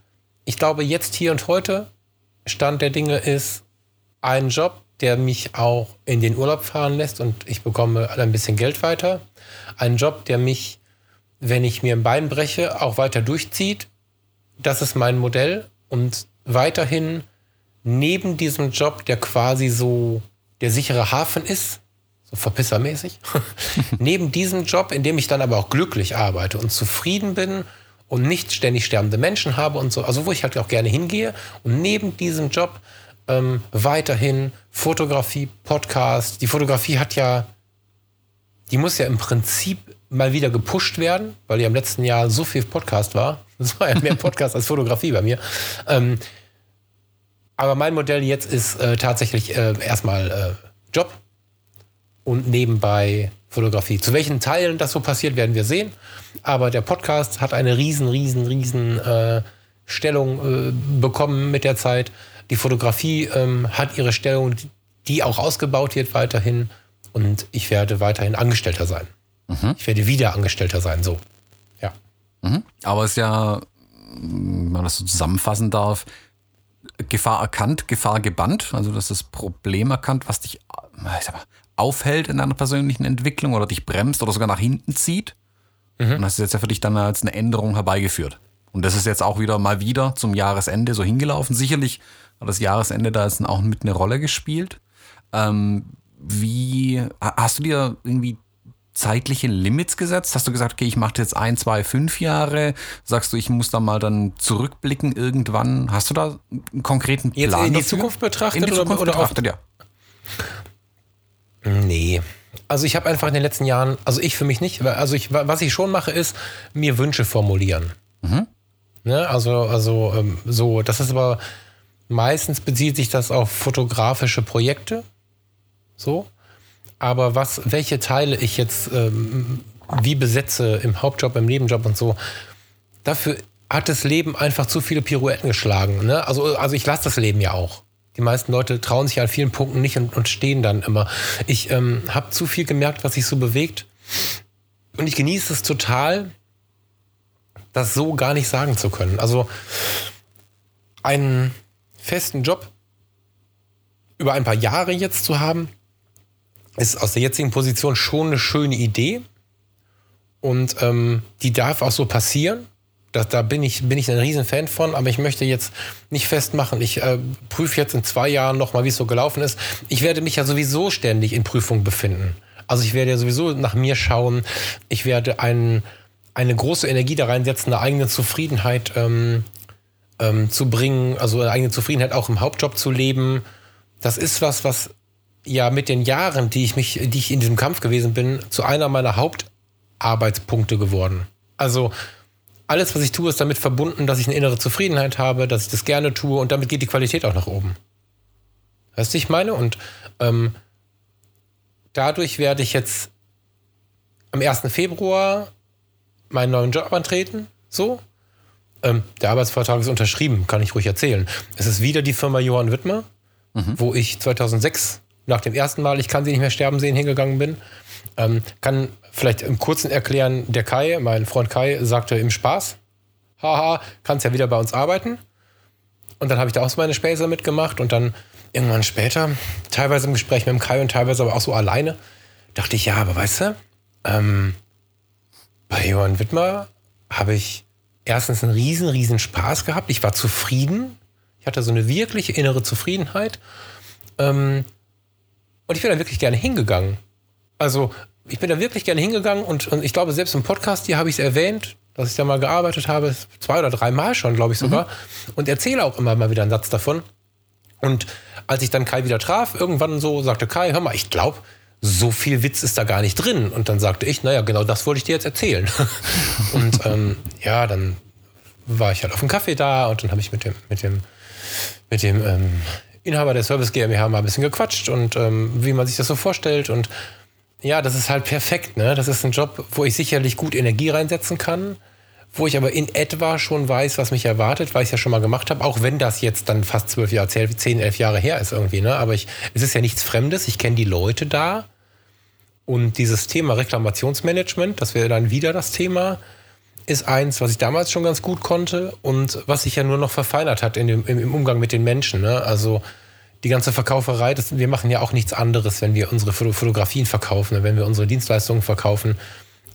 Speaker 2: ich glaube, jetzt, hier und heute, Stand der Dinge ist ein Job, der mich auch in den Urlaub fahren lässt und ich bekomme ein bisschen Geld weiter. Ein Job, der mich wenn ich mir ein Bein breche, auch weiter durchzieht. Das ist mein Modell. Und weiterhin neben diesem Job, der quasi so der sichere Hafen ist, so verpissermäßig, [laughs] neben diesem Job, in dem ich dann aber auch glücklich arbeite und zufrieden bin und nicht ständig sterbende Menschen habe und so, also wo ich halt auch gerne hingehe. Und neben diesem Job ähm, weiterhin Fotografie, Podcast. Die Fotografie hat ja, die muss ja im Prinzip mal wieder gepusht werden, weil ja im letzten Jahr so viel Podcast war. Das war ja mehr [laughs] Podcast als Fotografie bei mir. Ähm, aber mein Modell jetzt ist äh, tatsächlich äh, erstmal äh, Job und nebenbei Fotografie. Zu welchen Teilen das so passiert, werden wir sehen. Aber der Podcast hat eine riesen, riesen, riesen äh, Stellung äh, bekommen mit der Zeit. Die Fotografie ähm, hat ihre Stellung, die auch ausgebaut wird weiterhin. Und ich werde weiterhin Angestellter sein. Ich werde wieder Angestellter sein, so. Ja.
Speaker 3: Mhm. Aber es ist ja, wenn man das so zusammenfassen darf, Gefahr erkannt, Gefahr gebannt, also das ist das Problem erkannt, was dich aufhält in deiner persönlichen Entwicklung oder dich bremst oder sogar nach hinten zieht. Und das ist jetzt ja für dich dann als eine Änderung herbeigeführt. Und das ist jetzt auch wieder mal wieder zum Jahresende so hingelaufen. Sicherlich hat das Jahresende da jetzt auch mit eine Rolle gespielt. Ähm, wie hast du dir irgendwie zeitliche Limits gesetzt? Hast du gesagt, okay, ich mache jetzt ein, zwei, fünf Jahre? Sagst du, ich muss da mal dann zurückblicken irgendwann? Hast du da einen konkreten Plan?
Speaker 2: Jetzt in die
Speaker 3: dafür?
Speaker 2: Zukunft betrachtet
Speaker 3: in die
Speaker 2: oder-
Speaker 3: Zukunft
Speaker 2: oder auf-
Speaker 3: betrachtet, ja.
Speaker 2: Nee. Also ich habe einfach in den letzten Jahren, also ich für mich nicht, also ich, was ich schon mache, ist mir Wünsche formulieren. Ne? Also, also ähm, so, das ist aber meistens bezieht sich das auf fotografische Projekte. So. Aber was, welche Teile ich jetzt ähm, wie besetze im Hauptjob, im Nebenjob und so, dafür hat das Leben einfach zu viele Pirouetten geschlagen. Ne? Also, also ich lasse das Leben ja auch. Die meisten Leute trauen sich an vielen Punkten nicht und, und stehen dann immer. Ich ähm, habe zu viel gemerkt, was sich so bewegt. Und ich genieße es total, das so gar nicht sagen zu können. Also einen festen Job über ein paar Jahre jetzt zu haben, ist aus der jetzigen Position schon eine schöne Idee. Und ähm, die darf auch so passieren. Da, da bin, ich, bin ich ein Riesenfan von, aber ich möchte jetzt nicht festmachen. Ich äh, prüfe jetzt in zwei Jahren nochmal, wie es so gelaufen ist. Ich werde mich ja sowieso ständig in Prüfung befinden. Also ich werde ja sowieso nach mir schauen. Ich werde ein, eine große Energie da reinsetzen, eine eigene Zufriedenheit ähm, ähm, zu bringen, also eine eigene Zufriedenheit auch im Hauptjob zu leben. Das ist was, was ja mit den Jahren, die ich mich, die ich in diesem Kampf gewesen bin, zu einer meiner Hauptarbeitspunkte geworden. Also alles, was ich tue, ist damit verbunden, dass ich eine innere Zufriedenheit habe, dass ich das gerne tue und damit geht die Qualität auch nach oben. Weißt du, ich meine? Und ähm, dadurch werde ich jetzt am 1. Februar meinen neuen Job antreten. So. Ähm, der Arbeitsvertrag ist unterschrieben, kann ich ruhig erzählen. Es ist wieder die Firma Johann Wittmer, wo ich 2006 nach dem ersten Mal, ich kann sie nicht mehr sterben sehen, hingegangen bin. Ähm, kann vielleicht im Kurzen erklären, der Kai, mein Freund Kai, sagte im Spaß, haha, kannst ja wieder bei uns arbeiten. Und dann habe ich da auch so meine Späße mitgemacht und dann irgendwann später, teilweise im Gespräch mit dem Kai und teilweise aber auch so alleine, dachte ich, ja, aber weißt du, ähm, bei Johann Wittmer habe ich erstens einen riesen, riesen Spaß gehabt. Ich war zufrieden. Ich hatte so eine wirkliche innere Zufriedenheit. Ähm, und ich bin da wirklich gerne hingegangen. Also, ich bin da wirklich gerne hingegangen und, und ich glaube, selbst im Podcast hier habe ich es erwähnt, dass ich da mal gearbeitet habe, zwei oder drei Mal schon, glaube ich sogar. Und erzähle auch immer mal wieder einen Satz davon. Und als ich dann Kai wieder traf, irgendwann so sagte Kai, hör mal, ich glaube, so viel Witz ist da gar nicht drin. Und dann sagte ich, naja, genau das wollte ich dir jetzt erzählen. [laughs] und ähm, ja, dann war ich halt auf dem Kaffee da und dann habe ich mit dem, mit dem, mit dem ähm, Inhaber der Service GmbH mal ein bisschen gequatscht und ähm, wie man sich das so vorstellt. Und ja, das ist halt perfekt. Ne? Das ist ein Job, wo ich sicherlich gut Energie reinsetzen kann, wo ich aber in etwa schon weiß, was mich erwartet, weil ich es ja schon mal gemacht habe, auch wenn das jetzt dann fast zwölf Jahre, zehn, elf Jahre her ist irgendwie. Ne? Aber ich, es ist ja nichts Fremdes. Ich kenne die Leute da. Und dieses Thema Reklamationsmanagement, das wäre dann wieder das Thema, ist eins, was ich damals schon ganz gut konnte und was sich ja nur noch verfeinert hat in dem, im, im Umgang mit den Menschen. Ne? Also die ganze Verkauferei, das, wir machen ja auch nichts anderes, wenn wir unsere Foto- Fotografien verkaufen, ne? wenn wir unsere Dienstleistungen verkaufen.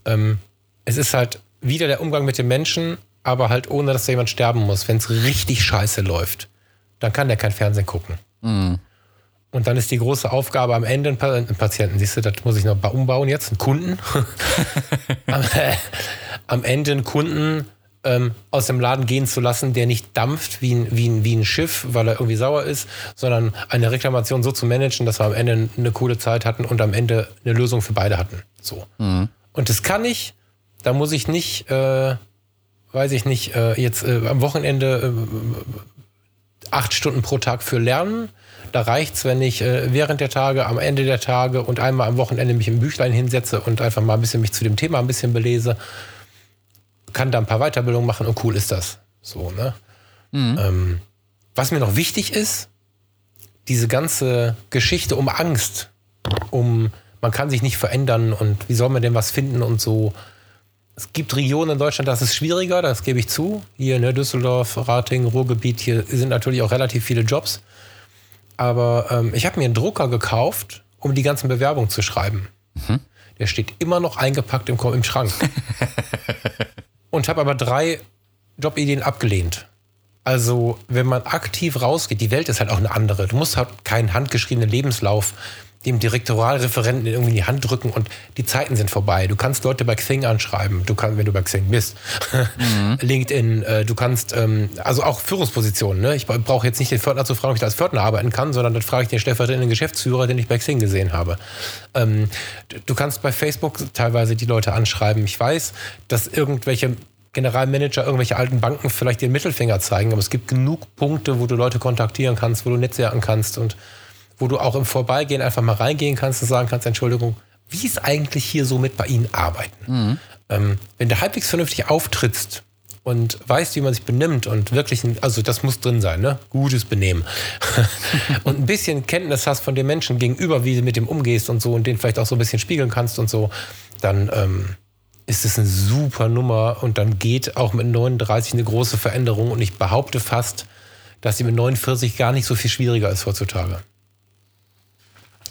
Speaker 2: Ähm, es ist halt wieder der Umgang mit den Menschen, aber halt ohne, dass da jemand sterben muss. Wenn es richtig scheiße läuft, dann kann der kein Fernsehen gucken. Und dann ist die große Aufgabe am Ende, einen einen Patienten, siehst du, das muss ich noch ba- umbauen jetzt, einen Kunden. [laughs] am, äh, am Ende einen Kunden ähm, aus dem Laden gehen zu lassen, der nicht dampft wie ein, wie, ein, wie ein Schiff, weil er irgendwie sauer ist, sondern eine Reklamation so zu managen, dass wir am Ende eine coole Zeit hatten und am Ende eine Lösung für beide hatten. So. Und das kann ich, da muss ich nicht, äh, weiß ich nicht, äh, jetzt äh, am Wochenende äh, acht Stunden pro Tag für lernen. Da reicht's, wenn ich äh, während der Tage, am Ende der Tage und einmal am Wochenende mich im Büchlein hinsetze und einfach mal ein bisschen mich zu dem Thema ein bisschen belese. Kann da ein paar Weiterbildungen machen und cool ist das. So, ne? Ähm, was mir noch wichtig ist, diese ganze Geschichte um Angst, um man kann sich nicht verändern und wie soll man denn was finden und so. Es gibt Regionen in Deutschland, das ist schwieriger, das gebe ich zu. Hier in ne, Düsseldorf, Rating, Ruhrgebiet, hier sind natürlich auch relativ viele Jobs. Aber ähm, ich habe mir einen Drucker gekauft, um die ganzen Bewerbungen zu schreiben. Mhm. Der steht immer noch eingepackt im, im Schrank. [laughs] und habe aber drei Jobideen abgelehnt. Also, wenn man aktiv rausgeht, die Welt ist halt auch eine andere. Du musst halt keinen handgeschriebenen Lebenslauf dem Direktorialreferenten irgendwie in die Hand drücken und die Zeiten sind vorbei. Du kannst Leute bei Xing anschreiben, du kannst, wenn du bei Xing bist, mhm. [laughs] LinkedIn, äh, du kannst, ähm, also auch Führungspositionen. Ne? Ich brauche jetzt nicht den Pförtner zu fragen, ob ich da als Pförtner arbeiten kann, sondern dann frage ich den stellvertretenden Geschäftsführer, den ich bei Xing gesehen habe. Ähm, du kannst bei Facebook teilweise die Leute anschreiben. Ich weiß, dass irgendwelche Generalmanager irgendwelche alten Banken vielleicht den Mittelfinger zeigen, aber es gibt genug Punkte, wo du Leute kontaktieren kannst, wo du Netzwerken kannst und wo du auch im Vorbeigehen einfach mal reingehen kannst und sagen kannst, Entschuldigung, wie ist eigentlich hier so mit bei Ihnen arbeiten? Mhm. Ähm, wenn du halbwegs vernünftig auftrittst und weißt, wie man sich benimmt und wirklich, ein, also das muss drin sein, ne? Gutes Benehmen. [laughs] und ein bisschen Kenntnis hast von den Menschen gegenüber, wie du mit dem umgehst und so und den vielleicht auch so ein bisschen spiegeln kannst und so, dann ähm, ist es eine super Nummer und dann geht auch mit 39 eine große Veränderung und ich behaupte fast, dass sie mit 49 gar nicht so viel schwieriger ist heutzutage.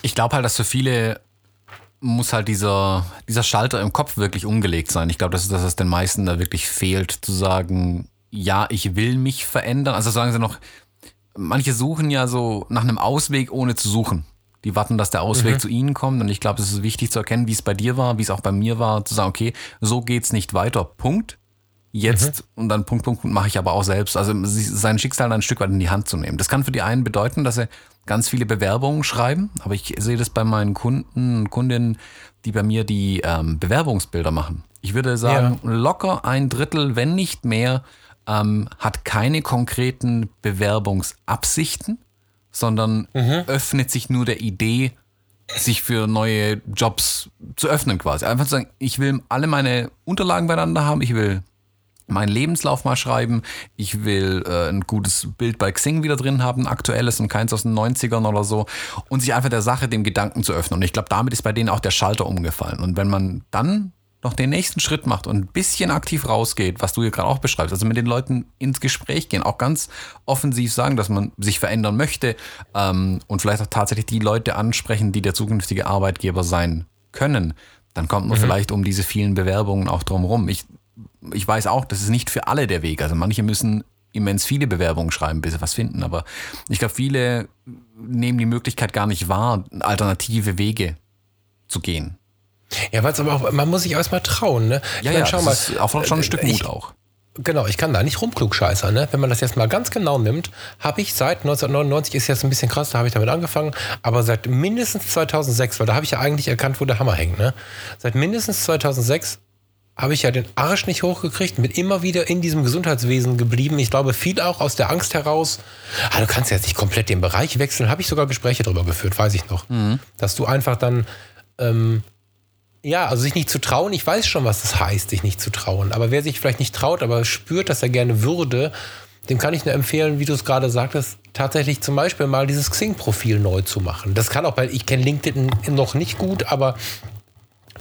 Speaker 3: Ich glaube halt, dass für viele muss halt dieser, dieser Schalter im Kopf wirklich umgelegt sein. Ich glaube, das ist das, was den meisten da wirklich fehlt, zu sagen, ja, ich will mich verändern. Also sagen sie noch, manche suchen ja so nach einem Ausweg, ohne zu suchen. Die warten, dass der Ausweg mhm. zu ihnen kommt. Und ich glaube, es ist wichtig zu erkennen, wie es bei dir war, wie es auch bei mir war, zu sagen, okay, so geht's nicht weiter. Punkt. Jetzt mhm. und dann Punkt, Punkt, Punkt mache ich aber auch selbst. Also sein Schicksal dann ein Stück weit in die Hand zu nehmen. Das kann für die einen bedeuten, dass sie ganz viele Bewerbungen schreiben. Aber ich sehe das bei meinen Kunden und Kundinnen, die bei mir die ähm, Bewerbungsbilder machen. Ich würde sagen, ja. locker ein Drittel, wenn nicht mehr, ähm, hat keine konkreten Bewerbungsabsichten sondern mhm. öffnet sich nur der Idee, sich für neue Jobs zu öffnen quasi. Einfach zu sagen, ich will alle meine Unterlagen beieinander haben, ich will meinen Lebenslauf mal schreiben, ich will äh, ein gutes Bild bei Xing wieder drin haben, aktuelles und keins aus den 90ern oder so und sich einfach der Sache, dem Gedanken zu öffnen. Und ich glaube, damit ist bei denen auch der Schalter umgefallen. Und wenn man dann noch den nächsten Schritt macht und ein bisschen aktiv rausgeht, was du hier gerade auch beschreibst, also mit den Leuten ins Gespräch gehen, auch ganz offensiv sagen, dass man sich verändern möchte ähm, und vielleicht auch tatsächlich die Leute ansprechen, die der zukünftige Arbeitgeber sein können, dann kommt man mhm. vielleicht um diese vielen Bewerbungen auch drum rum. Ich, ich weiß auch, das ist nicht für alle der Weg. Also manche müssen immens viele Bewerbungen schreiben, bis sie was finden. Aber ich glaube, viele nehmen die Möglichkeit gar nicht wahr, alternative Wege zu gehen.
Speaker 2: Ja, weil es aber auch, man muss sich erstmal trauen, ne?
Speaker 3: Ich ja, meine, ja, schau mal, ist auch schon ein Stück Mut
Speaker 2: ich,
Speaker 3: auch.
Speaker 2: Genau, ich kann da nicht rumklugscheißern. Ne? Wenn man das jetzt mal ganz genau nimmt, habe ich seit 1999, ist jetzt ein bisschen krass, da habe ich damit angefangen, aber seit mindestens 2006, weil da habe ich ja eigentlich erkannt, wo der Hammer hängt. Ne? Seit mindestens 2006 habe ich ja den Arsch nicht hochgekriegt, bin immer wieder in diesem Gesundheitswesen geblieben. Ich glaube, viel auch aus der Angst heraus, ah, du kannst jetzt nicht komplett den Bereich wechseln, habe ich sogar Gespräche darüber geführt, weiß ich noch. Mhm. Dass du einfach dann ähm, ja, also sich nicht zu trauen, ich weiß schon, was das heißt, sich nicht zu trauen. Aber wer sich vielleicht nicht traut, aber spürt, dass er gerne würde, dem kann ich nur empfehlen, wie du es gerade sagtest, tatsächlich zum Beispiel mal dieses Xing-Profil neu zu machen. Das kann auch, weil ich kenne LinkedIn noch nicht gut, aber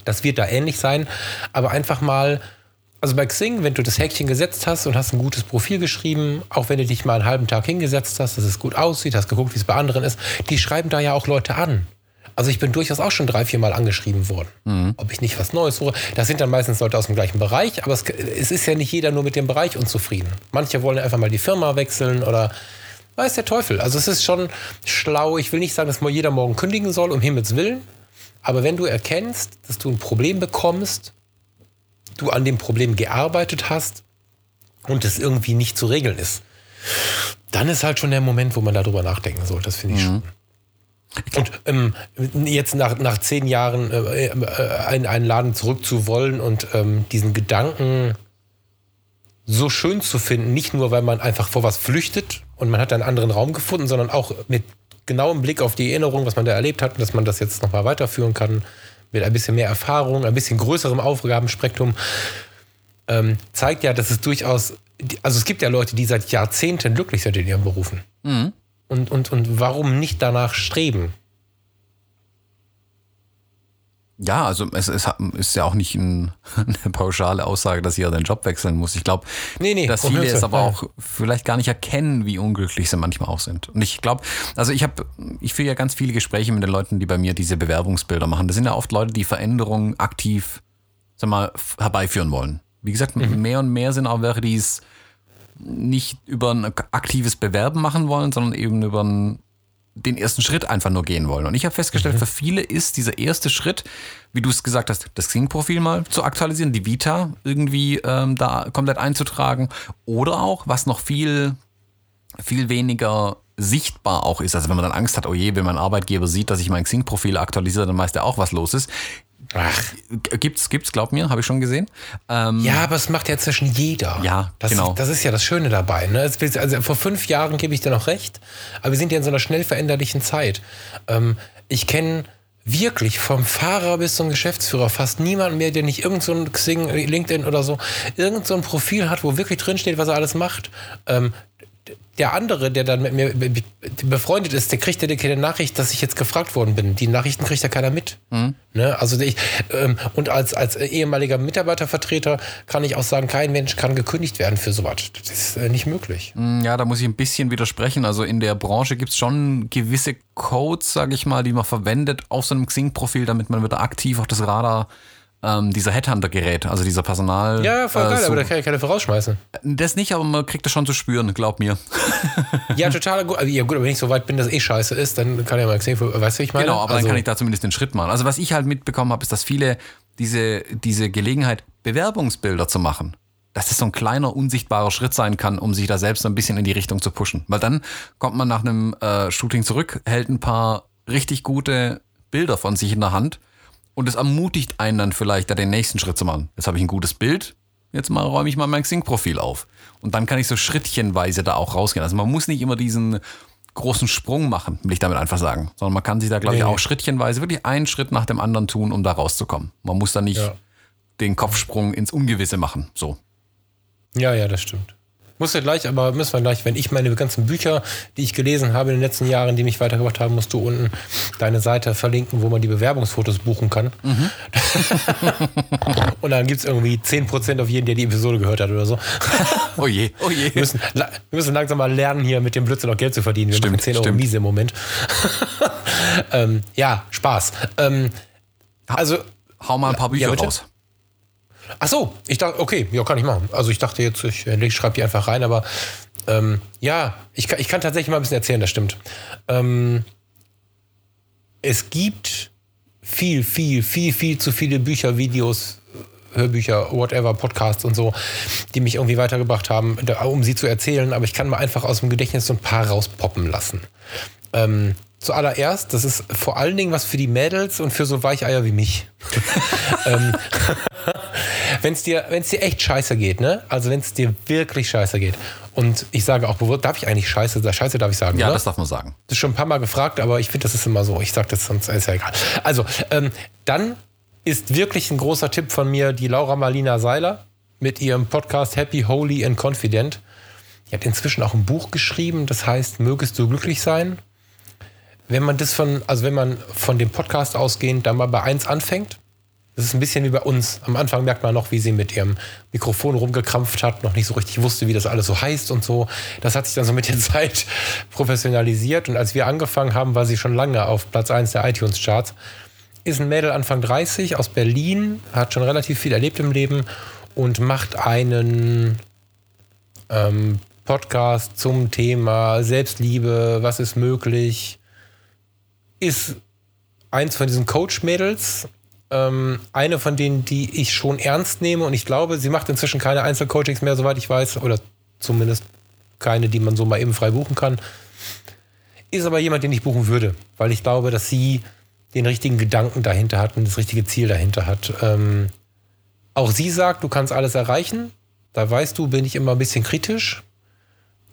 Speaker 2: das wird da ähnlich sein. Aber einfach mal, also bei Xing, wenn du das Häkchen gesetzt hast und hast ein gutes Profil geschrieben, auch wenn du dich mal einen halben Tag hingesetzt hast, dass es gut aussieht, hast geguckt, wie es bei anderen ist, die schreiben da ja auch Leute an. Also ich bin durchaus auch schon drei, vier Mal angeschrieben worden, mhm. ob ich nicht was Neues suche. Das sind dann meistens Leute aus dem gleichen Bereich, aber es, es, ist ja nicht jeder nur mit dem Bereich unzufrieden. Manche wollen einfach mal die Firma wechseln oder weiß der Teufel. Also es ist schon schlau. Ich will nicht sagen, dass mal jeder morgen kündigen soll, um Himmels Willen. Aber wenn du erkennst, dass du ein Problem bekommst, du an dem Problem gearbeitet hast und es irgendwie nicht zu regeln ist, dann ist halt schon der Moment, wo man darüber nachdenken soll. Das finde ich mhm. schon. Und ähm, jetzt nach, nach zehn Jahren äh, äh, in einen Laden zurückzuwollen und ähm, diesen Gedanken so schön zu finden, nicht nur, weil man einfach vor was flüchtet und man hat einen anderen Raum gefunden, sondern auch mit genauem Blick auf die Erinnerung, was man da erlebt hat, dass man das jetzt nochmal weiterführen kann, mit ein bisschen mehr Erfahrung, ein bisschen größerem Aufgabenspektrum, ähm, zeigt ja, dass es durchaus, also es gibt ja Leute, die seit Jahrzehnten glücklich sind in ihren Berufen. Mhm. Und, und, und warum nicht danach streben?
Speaker 3: Ja, also es, es ist ja auch nicht ein, [laughs] eine pauschale Aussage, dass jeder den Job wechseln muss. Ich glaube,
Speaker 2: Nee, nee,
Speaker 3: dass viele es aber auch vielleicht gar nicht erkennen, wie unglücklich sie manchmal auch sind. Und ich glaube, also ich habe, ich führe ja ganz viele Gespräche mit den Leuten, die bei mir diese Bewerbungsbilder machen. Das sind ja oft Leute, die Veränderungen aktiv, sag mal, herbeiführen wollen. Wie gesagt,
Speaker 2: Mhm.
Speaker 3: mehr und mehr sind auch welche, die es nicht über ein aktives Bewerben machen wollen, sondern eben über ein den ersten Schritt einfach nur gehen wollen. Und ich habe festgestellt,
Speaker 2: Mhm.
Speaker 3: für viele ist dieser erste Schritt, wie du es gesagt hast, das Xing-Profil mal zu aktualisieren, die Vita irgendwie ähm, da komplett einzutragen oder auch, was noch viel, viel weniger sichtbar auch ist. Also wenn man dann Angst hat, oh je, wenn mein Arbeitgeber sieht, dass ich mein Xing-Profil aktualisiere, dann weiß der auch, was los ist.
Speaker 2: Ach.
Speaker 3: Gibt's, gibt's, glaub mir, habe ich schon gesehen. Ähm,
Speaker 2: Ja, aber es macht ja zwischen jeder.
Speaker 3: Ja,
Speaker 2: das,
Speaker 3: genau.
Speaker 2: Das ist ja das Schöne dabei. Ne? Also vor fünf Jahren gebe ich dir noch recht, aber wir sind ja in so einer schnell veränderlichen Zeit. Ähm, ich kenne wirklich vom Fahrer bis zum Geschäftsführer fast niemanden mehr, der nicht irgend so ein Xing, LinkedIn oder so, irgend so ein Profil hat, wo wirklich drinsteht, was er alles macht. Ähm, der andere, der dann mit mir be- be- befreundet ist, der kriegt ja keine Nachricht, dass ich jetzt gefragt worden bin. Die Nachrichten kriegt ja keiner mit. Ne? Also ich, ähm, und als, als ehemaliger Mitarbeitervertreter kann ich auch sagen, kein Mensch kann gekündigt werden für sowas. Das ist äh, nicht möglich.
Speaker 3: Ja, da muss ich ein bisschen widersprechen. Also in der Branche gibt es schon gewisse Codes, sage ich mal, die man verwendet auf so einem Xing-Profil, damit man wieder aktiv auf das Radar ähm, dieser Headhunter gerät, also dieser Personal.
Speaker 2: Ja, voll
Speaker 3: äh,
Speaker 2: geil,
Speaker 3: so-
Speaker 2: aber da kann ich keine vorausschmeißen.
Speaker 3: Das nicht, aber man kriegt das schon zu spüren, glaub mir. [laughs]
Speaker 2: Ja, total gut. Ja, gut, aber wenn ich so weit bin, dass eh scheiße ist, dann kann ja mal Xing, weißt du, ich meine?
Speaker 3: Genau, aber
Speaker 2: also,
Speaker 3: dann kann ich da zumindest den Schritt machen. Also was ich halt mitbekommen habe, ist, dass viele diese, diese Gelegenheit, Bewerbungsbilder zu machen, dass das so ein kleiner, unsichtbarer Schritt sein kann, um sich da selbst so ein bisschen in die Richtung zu pushen. Weil dann kommt man nach einem äh, Shooting zurück, hält ein paar richtig gute Bilder von sich in der Hand und es ermutigt einen dann vielleicht, da den nächsten Schritt zu machen. Jetzt habe ich ein gutes Bild, jetzt mal räume ich mal mein Xing-Profil auf. Und dann kann ich so schrittchenweise da auch rausgehen. Also man muss nicht immer diesen großen Sprung machen, will ich damit einfach sagen. Sondern man kann sich da, glaube ich,
Speaker 2: Nee.
Speaker 3: auch schrittchenweise wirklich einen Schritt nach dem anderen tun, um da rauszukommen. Man muss da nicht
Speaker 2: Ja.
Speaker 3: den Kopfsprung ins Ungewisse machen. So.
Speaker 2: Ja, ja, das stimmt. Muss ja gleich, aber müssen wir gleich, wenn ich meine ganzen Bücher, die ich gelesen habe in den letzten Jahren, die mich weitergebracht haben, musst du unten deine Seite verlinken, wo man die Bewerbungsfotos buchen kann. [laughs] Und dann gibt es irgendwie 10% auf jeden, der die Episode gehört hat oder so. [laughs]
Speaker 3: Oh je, oh je.
Speaker 2: Wir müssen, wir müssen langsam mal lernen, hier mit dem Blödsinn noch Geld zu verdienen. Wir
Speaker 3: Stimmt,
Speaker 2: machen 10 Euro
Speaker 3: stimmt.
Speaker 2: miese im Moment. [laughs] ähm, ja, Spaß. Ähm, also,
Speaker 3: Hau mal ein paar Bücher
Speaker 2: Ja,
Speaker 3: raus.
Speaker 2: Ach so, ich dachte, okay, ja, kann ich machen. Also ich dachte jetzt, ich, ich schreibe die einfach rein, aber ähm, ja, ich kann, ich kann tatsächlich mal ein bisschen erzählen, das stimmt. Ähm, es gibt viel, viel, viel, viel zu viele Bücher, Videos, Hörbücher, whatever, Podcasts und so, die mich irgendwie weitergebracht haben, um sie zu erzählen, aber ich kann mal einfach aus dem Gedächtnis so ein paar rauspoppen lassen. Ähm, zuallererst, das ist vor allen Dingen was für die Mädels und für so Weicheier wie mich. [laughs] ähm, wenn es dir, wenn's dir echt scheiße geht, ne? Also wenn es dir wirklich scheiße geht. Und ich sage auch bewusst, darf ich eigentlich scheiße, scheiße darf ich sagen,
Speaker 3: Ja,
Speaker 2: oder?
Speaker 3: das darf man sagen.
Speaker 2: Das ist schon ein paar Mal gefragt, aber ich finde, das ist immer so. Ich sage das sonst, ist ja egal. Also, ähm, dann ist wirklich ein großer Tipp von mir die Laura Marlina Seiler mit ihrem Podcast Happy, Holy and Confident. Die hat inzwischen auch ein Buch geschrieben, das heißt Mögest du glücklich sein. Wenn man das von, also wenn man von dem Podcast ausgehend dann mal bei eins anfängt, das ist ein bisschen wie bei uns. Am Anfang merkt man noch, wie sie mit ihrem Mikrofon rumgekrampft hat, noch nicht so richtig wusste, wie das alles so heißt und so. Das hat sich dann so mit der [laughs] Zeit professionalisiert. Und als wir angefangen haben, war sie schon lange auf Platz 1 der iTunes-Charts. Ist ein Mädel Anfang 30 aus Berlin, hat schon relativ viel erlebt im Leben und macht einen ähm, Podcast zum Thema Selbstliebe, was ist möglich. Ist eins von diesen Coach-Mädels, ähm, eine von denen, die ich schon ernst nehme und ich glaube, sie macht inzwischen keine Einzelcoachings mehr, soweit ich weiß, oder zumindest keine, die man so mal eben frei buchen kann. Ist aber jemand, den ich buchen würde, weil ich glaube, dass sie den richtigen Gedanken dahinter hat und das richtige Ziel dahinter hat. Ähm, auch sie sagt, du kannst alles erreichen. Da weißt du, bin ich immer ein bisschen kritisch.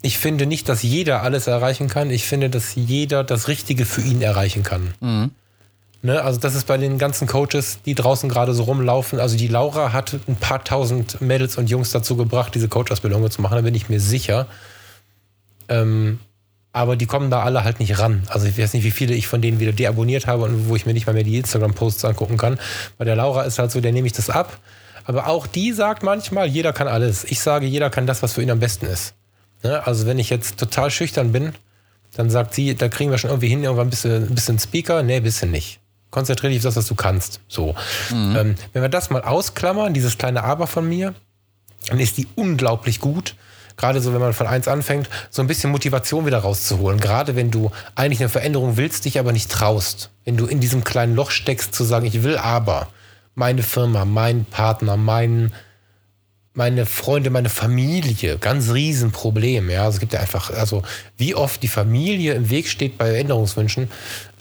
Speaker 2: Ich finde nicht, dass jeder alles erreichen kann. Ich finde, dass jeder das Richtige für ihn erreichen kann. Ne, also das ist bei den ganzen Coaches, die draußen gerade so rumlaufen. Also die Laura hat ein paar tausend Mädels und Jungs dazu gebracht, diese Coach-Ausbildung zu machen, da bin ich mir sicher. Ähm, aber die kommen da alle halt nicht ran. Also ich weiß nicht, wie viele ich von denen wieder deabonniert habe und wo ich mir nicht mal mehr die Instagram-Posts angucken kann. Bei der Laura ist halt so, der nehme ich das ab. Aber auch die sagt manchmal, jeder kann alles. Ich sage, jeder kann das, was für ihn am besten ist. Ne? Also wenn ich jetzt total schüchtern bin, dann sagt sie, da kriegen wir schon irgendwie hin, irgendwann ein bisschen, ein bisschen Speaker. Nee, ein bisschen nicht. Konzentriere dich auf das, was du kannst. So. Mhm. Ähm, wenn wir das mal ausklammern, dieses kleine Aber von mir, dann ist die unglaublich gut gerade so, wenn man von eins anfängt, so ein bisschen Motivation wieder rauszuholen. Gerade wenn du eigentlich eine Veränderung willst, dich aber nicht traust. Wenn du in diesem kleinen Loch steckst, zu sagen, ich will aber meine Firma, mein Partner, mein, meine Freunde, meine Familie, ganz Riesenproblem. Ja, also es gibt ja einfach, also wie oft die Familie im Weg steht bei Änderungswünschen,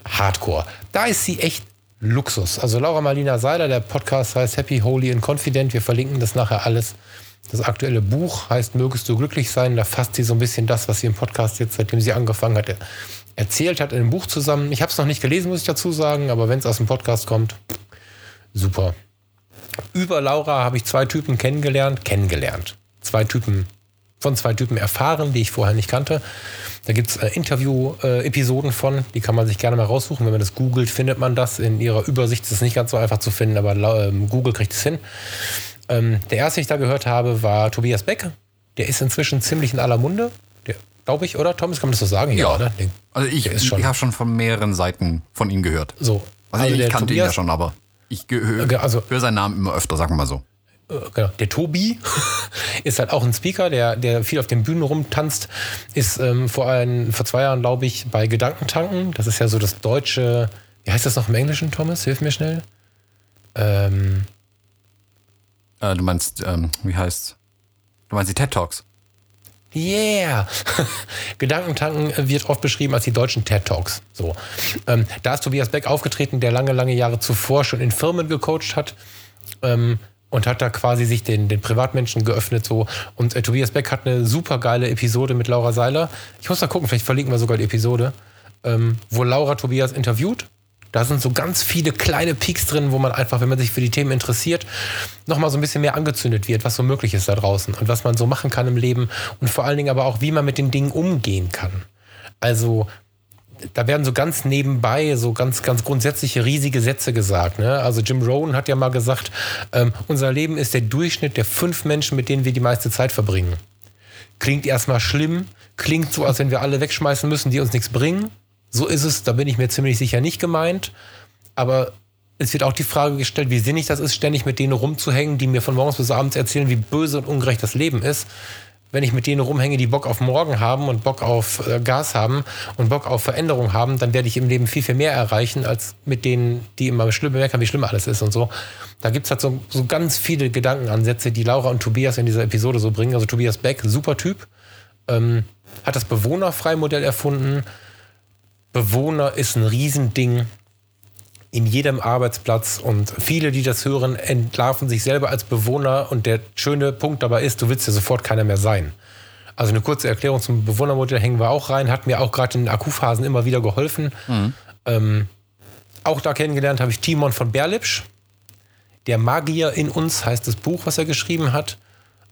Speaker 2: Hardcore. Da ist sie echt Luxus. Also Laura Marlina Seiler, der Podcast heißt Happy, Holy and Confident. Wir verlinken das nachher alles. Das aktuelle Buch heißt Mögest du glücklich sein. Da fasst sie so ein bisschen das, was sie im Podcast jetzt, seitdem sie angefangen hat, erzählt hat, in einem Buch zusammen. Ich habe es noch nicht gelesen, muss ich dazu sagen, aber wenn es aus dem Podcast kommt, super. Über Laura habe ich zwei Typen kennengelernt, kennengelernt. Zwei Typen, von zwei Typen erfahren, die ich vorher nicht kannte. Da gibt es äh, Interview-Episoden äh, von, die kann man sich gerne mal raussuchen. Wenn man das googelt, findet man das. In ihrer Übersicht ist es nicht ganz so einfach zu finden, aber äh, Google kriegt es hin. Ähm, der erste, den ich da gehört habe, war Tobias Beck. Der ist inzwischen ziemlich in aller Munde. Glaube ich, oder Thomas, kann man das so sagen?
Speaker 3: Ja, ja Den, also ich, ich habe schon von mehreren Seiten von ihm gehört.
Speaker 2: So.
Speaker 3: Also, also ich kannte Tobias, ihn ja schon, aber ich höre also, hör seinen Namen immer öfter, sagen wir mal so.
Speaker 2: Äh, genau. Der Tobi [laughs] ist halt auch ein Speaker, der, der viel auf den Bühnen rumtanzt. Ist ähm, vor, ein, vor zwei Jahren, glaube ich, bei Gedankentanken. Das ist ja so das deutsche. Wie heißt das noch im Englischen, Thomas? Hilf mir schnell. Ähm,
Speaker 3: äh, du meinst, ähm, wie heißt Du meinst die TED Talks?
Speaker 2: Yeah! [laughs] Gedankentanken wird oft beschrieben als die deutschen TED Talks. So. Ähm, da ist Tobias Beck aufgetreten, der lange, lange Jahre zuvor schon in Firmen gecoacht hat. Ähm, und hat da quasi sich den, den Privatmenschen geöffnet so. Und äh, Tobias Beck hat eine super geile Episode mit Laura Seiler. Ich muss da gucken, vielleicht verlinken wir sogar die Episode, ähm, wo Laura Tobias interviewt da sind so ganz viele kleine Peaks drin, wo man einfach, wenn man sich für die Themen interessiert, nochmal so ein bisschen mehr angezündet wird, was so möglich ist da draußen und was man so machen kann im Leben und vor allen Dingen aber auch, wie man mit den Dingen umgehen kann. Also da werden so ganz nebenbei so ganz, ganz grundsätzliche riesige Sätze gesagt. Ne? Also Jim Rohn hat ja mal gesagt, ähm, unser Leben ist der Durchschnitt der fünf Menschen, mit denen wir die meiste Zeit verbringen. Klingt erstmal schlimm, klingt so, als wenn wir alle wegschmeißen müssen, die uns nichts bringen. So ist es, da bin ich mir ziemlich sicher nicht gemeint. Aber es wird auch die Frage gestellt, wie sinnig das ist, ständig mit denen rumzuhängen, die mir von morgens bis abends erzählen, wie böse und ungerecht das Leben ist. Wenn ich mit denen rumhänge, die Bock auf morgen haben und Bock auf äh, Gas haben und Bock auf Veränderung haben, dann werde ich im Leben viel, viel mehr erreichen, als mit denen, die immer schlimm merken, wie schlimm alles ist und so. Da gibt es halt so, so ganz viele Gedankenansätze, die Laura und Tobias in dieser Episode so bringen. Also Tobias Beck, super Typ, ähm, hat das Bewohnerfreimodell erfunden, Bewohner ist ein Riesending in jedem Arbeitsplatz und viele, die das hören, entlarven sich selber als Bewohner und der schöne Punkt dabei ist, du willst ja sofort keiner mehr sein. Also eine kurze Erklärung zum Bewohnermodell hängen wir auch rein, hat mir auch gerade in den Akkuphasen immer wieder geholfen. Mhm. Ähm, auch da kennengelernt habe ich Timon von Berlipsch. Der Magier in uns heißt das Buch, was er geschrieben hat.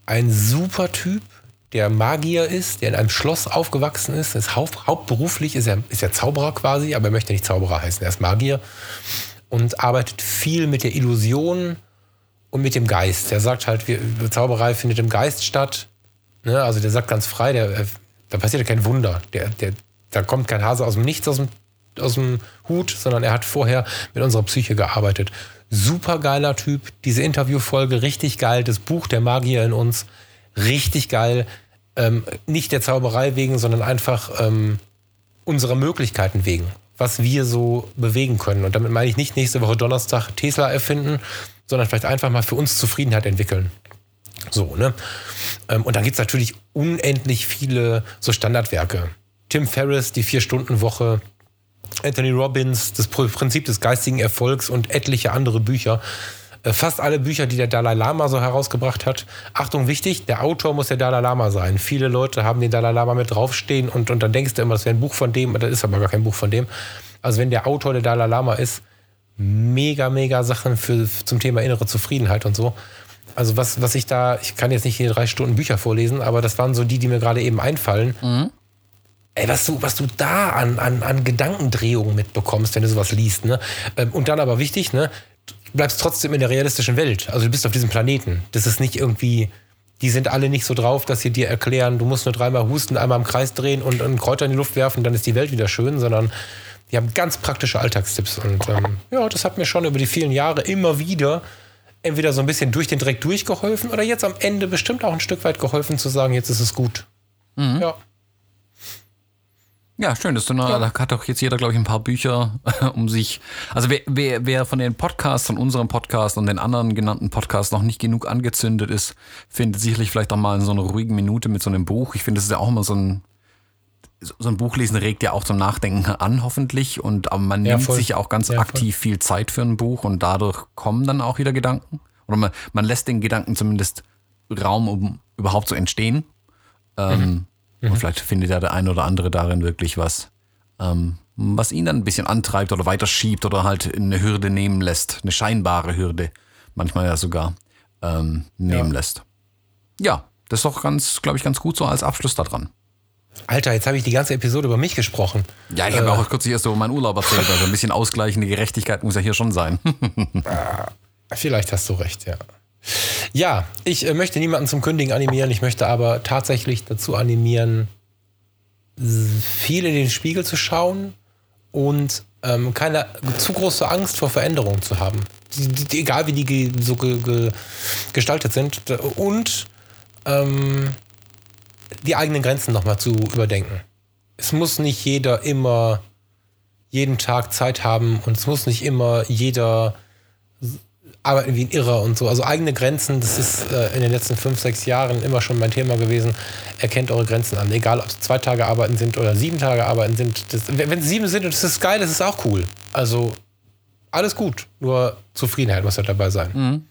Speaker 2: Ein super Typ, der Magier ist, der in einem Schloss aufgewachsen ist. ist haupt, hauptberuflich ist er, ist er Zauberer quasi, aber er möchte nicht Zauberer heißen, er ist Magier und arbeitet viel mit der Illusion und mit dem Geist. Er sagt halt, wir, Zauberei findet im Geist statt. Ne? Also der sagt ganz frei, der, da passiert ja kein Wunder. Der, der, da kommt kein Hase aus dem Nichts aus dem, aus dem Hut, sondern er hat vorher mit unserer Psyche gearbeitet. Super geiler Typ. Diese Interviewfolge richtig geil. Das Buch Der Magier in uns richtig geil. Ähm, nicht der Zauberei wegen, sondern einfach ähm, unserer Möglichkeiten wegen, was wir so bewegen können. Und damit meine ich nicht nächste Woche Donnerstag Tesla erfinden, sondern vielleicht einfach mal für uns Zufriedenheit entwickeln. So, ne? Ähm, und dann gibt es natürlich unendlich viele so Standardwerke. Tim Ferriss, die Vier-Stunden-Woche, Anthony Robbins, das Prinzip des geistigen Erfolgs und etliche andere Bücher. Äh, fast alle Bücher, die der Dalai Lama so herausgebracht hat. Achtung, wichtig, der Autor muss der Dalai Lama sein. Viele Leute haben den Dalai Lama mit draufstehen und, und dann denkst du immer, das wäre ein Buch von dem, das ist aber gar kein Buch von dem. Also wenn der Autor der Dalai Lama ist, mega, mega Sachen für, zum Thema innere Zufriedenheit und so. Also was, was ich da, ich kann jetzt nicht hier drei Stunden Bücher vorlesen, aber das waren so die, die mir gerade eben einfallen. Mhm. Ey, was du, was du da an, an, an Gedankendrehungen mitbekommst, wenn du sowas liest, ne? Ähm, Und dann aber wichtig, ne? Du bleibst trotzdem in der realistischen Welt. Also du bist auf diesem Planeten. Das ist nicht irgendwie, die sind alle nicht so drauf, dass sie dir erklären, du musst nur dreimal husten, einmal im Kreis drehen und einen Kräuter in die Luft werfen, dann ist die Welt wieder schön, sondern die haben ganz praktische Alltagstipps. Und ähm, ja, das hat mir schon über die vielen Jahre immer wieder entweder so ein bisschen durch den Dreck durchgeholfen oder jetzt am Ende bestimmt auch ein Stück weit geholfen zu sagen, jetzt ist es gut. Ja.
Speaker 3: Ja, schön. Das ja. Da hat doch jetzt jeder, glaube ich, ein paar Bücher, [laughs] um sich. Also wer, wer, wer von den Podcasts, von unserem Podcast und den anderen genannten Podcasts noch nicht genug angezündet ist, findet sicherlich vielleicht auch mal in so einer ruhigen Minute mit so einem Buch. Ich finde, das ist ja auch immer so ein so ein Buchlesen regt ja auch zum Nachdenken an, hoffentlich. Und aber man
Speaker 2: Ja,
Speaker 3: nimmt
Speaker 2: voll.
Speaker 3: sich auch ganz
Speaker 2: Ja, voll.
Speaker 3: aktiv viel Zeit für ein Buch und dadurch kommen dann auch wieder Gedanken. Oder man, man lässt den Gedanken zumindest Raum, um überhaupt zu entstehen. Ähm,
Speaker 2: Mhm.
Speaker 3: Und vielleicht findet ja der eine oder andere darin wirklich was, ähm, was ihn dann ein bisschen antreibt oder weiterschiebt oder halt eine Hürde nehmen lässt. Eine scheinbare Hürde, manchmal ja sogar ähm, nehmen lässt. Ja, das ist doch ganz, glaube ich, ganz gut so als Abschluss daran.
Speaker 2: Alter, jetzt habe ich die ganze Episode über mich gesprochen.
Speaker 3: Ja, ich habe auch kürzlich erst über meinen Urlaub erzählt, also ein bisschen ausgleichende Gerechtigkeit muss ja hier schon sein. [laughs]
Speaker 2: Vielleicht hast du recht, ja. Ja, ich äh, möchte niemanden zum Kündigen animieren. Ich möchte aber tatsächlich dazu animieren, viel in den Spiegel zu schauen und ähm, keine zu große Angst vor Veränderungen zu haben. Die, die, egal wie die ge, so ge, ge, gestaltet sind. Und ähm, die eigenen Grenzen nochmal zu überdenken. Es muss nicht jeder immer jeden Tag Zeit haben und es muss nicht immer jeder arbeiten wie ein Irrer und so. Also eigene Grenzen, das ist äh, in den letzten fünf, sechs Jahren immer schon mein Thema gewesen. Erkennt eure Grenzen an. Egal, ob es zwei Tage arbeiten sind oder sieben Tage arbeiten sind. Das, wenn es sieben sind und das ist geil, das ist auch cool. Also alles gut. Nur Zufriedenheit muss halt dabei sein.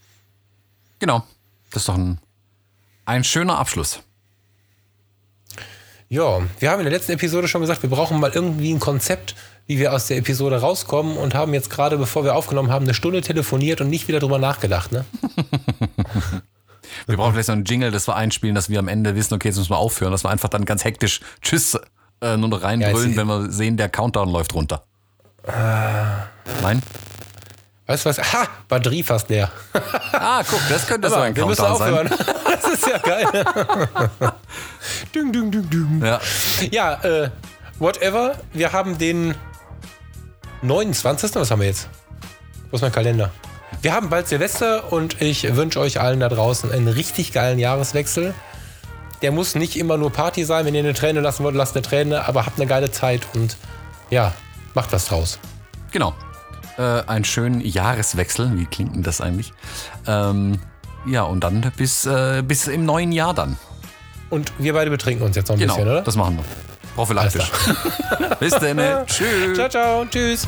Speaker 3: genau. Das ist doch ein, ein schöner Abschluss.
Speaker 2: Ja, wir haben in der letzten Episode schon gesagt, wir brauchen mal irgendwie ein Konzept, wie wir aus der Episode rauskommen und haben jetzt gerade, bevor wir aufgenommen haben, eine Stunde telefoniert und nicht wieder drüber nachgedacht. Ne? [laughs]
Speaker 3: Wir brauchen vielleicht so einen Jingle, das wir einspielen, dass wir am Ende wissen, okay, jetzt müssen wir aufhören, dass wir einfach dann ganz hektisch Tschüss äh, nur noch reinbrüllen,
Speaker 2: Ja,
Speaker 3: wenn wir sehen, der Countdown läuft runter. Nein?
Speaker 2: Weißt du was? Ha! Batterie fast leer. [laughs]
Speaker 3: Ah, guck, das könnte [laughs] so ein
Speaker 2: wir müssen
Speaker 3: Countdown sein.
Speaker 2: aufhören. Das ist ja geil. ding, ding, ding, ding.
Speaker 3: Ja.
Speaker 2: Ja, äh, whatever. Wir haben den 29. Was haben wir jetzt? Wo ist mein Kalender? Wir haben bald Silvester und ich wünsche euch allen da draußen einen richtig geilen Jahreswechsel. Der muss nicht immer nur Party sein. Wenn ihr eine Träne lassen wollt, lasst eine Träne, aber habt eine geile Zeit und ja, macht was draus.
Speaker 3: Genau. Äh, einen schönen Jahreswechsel. Wie klingt denn das eigentlich? Ähm, ja, und dann bis, äh, bis im neuen Jahr dann.
Speaker 2: Und wir beide betrinken uns jetzt noch ein
Speaker 3: Genau,
Speaker 2: bisschen, oder?
Speaker 3: das machen wir. Prophylaktisch. bis dann. [laughs] Tschüss.
Speaker 2: Ciao, ciao, tschüss.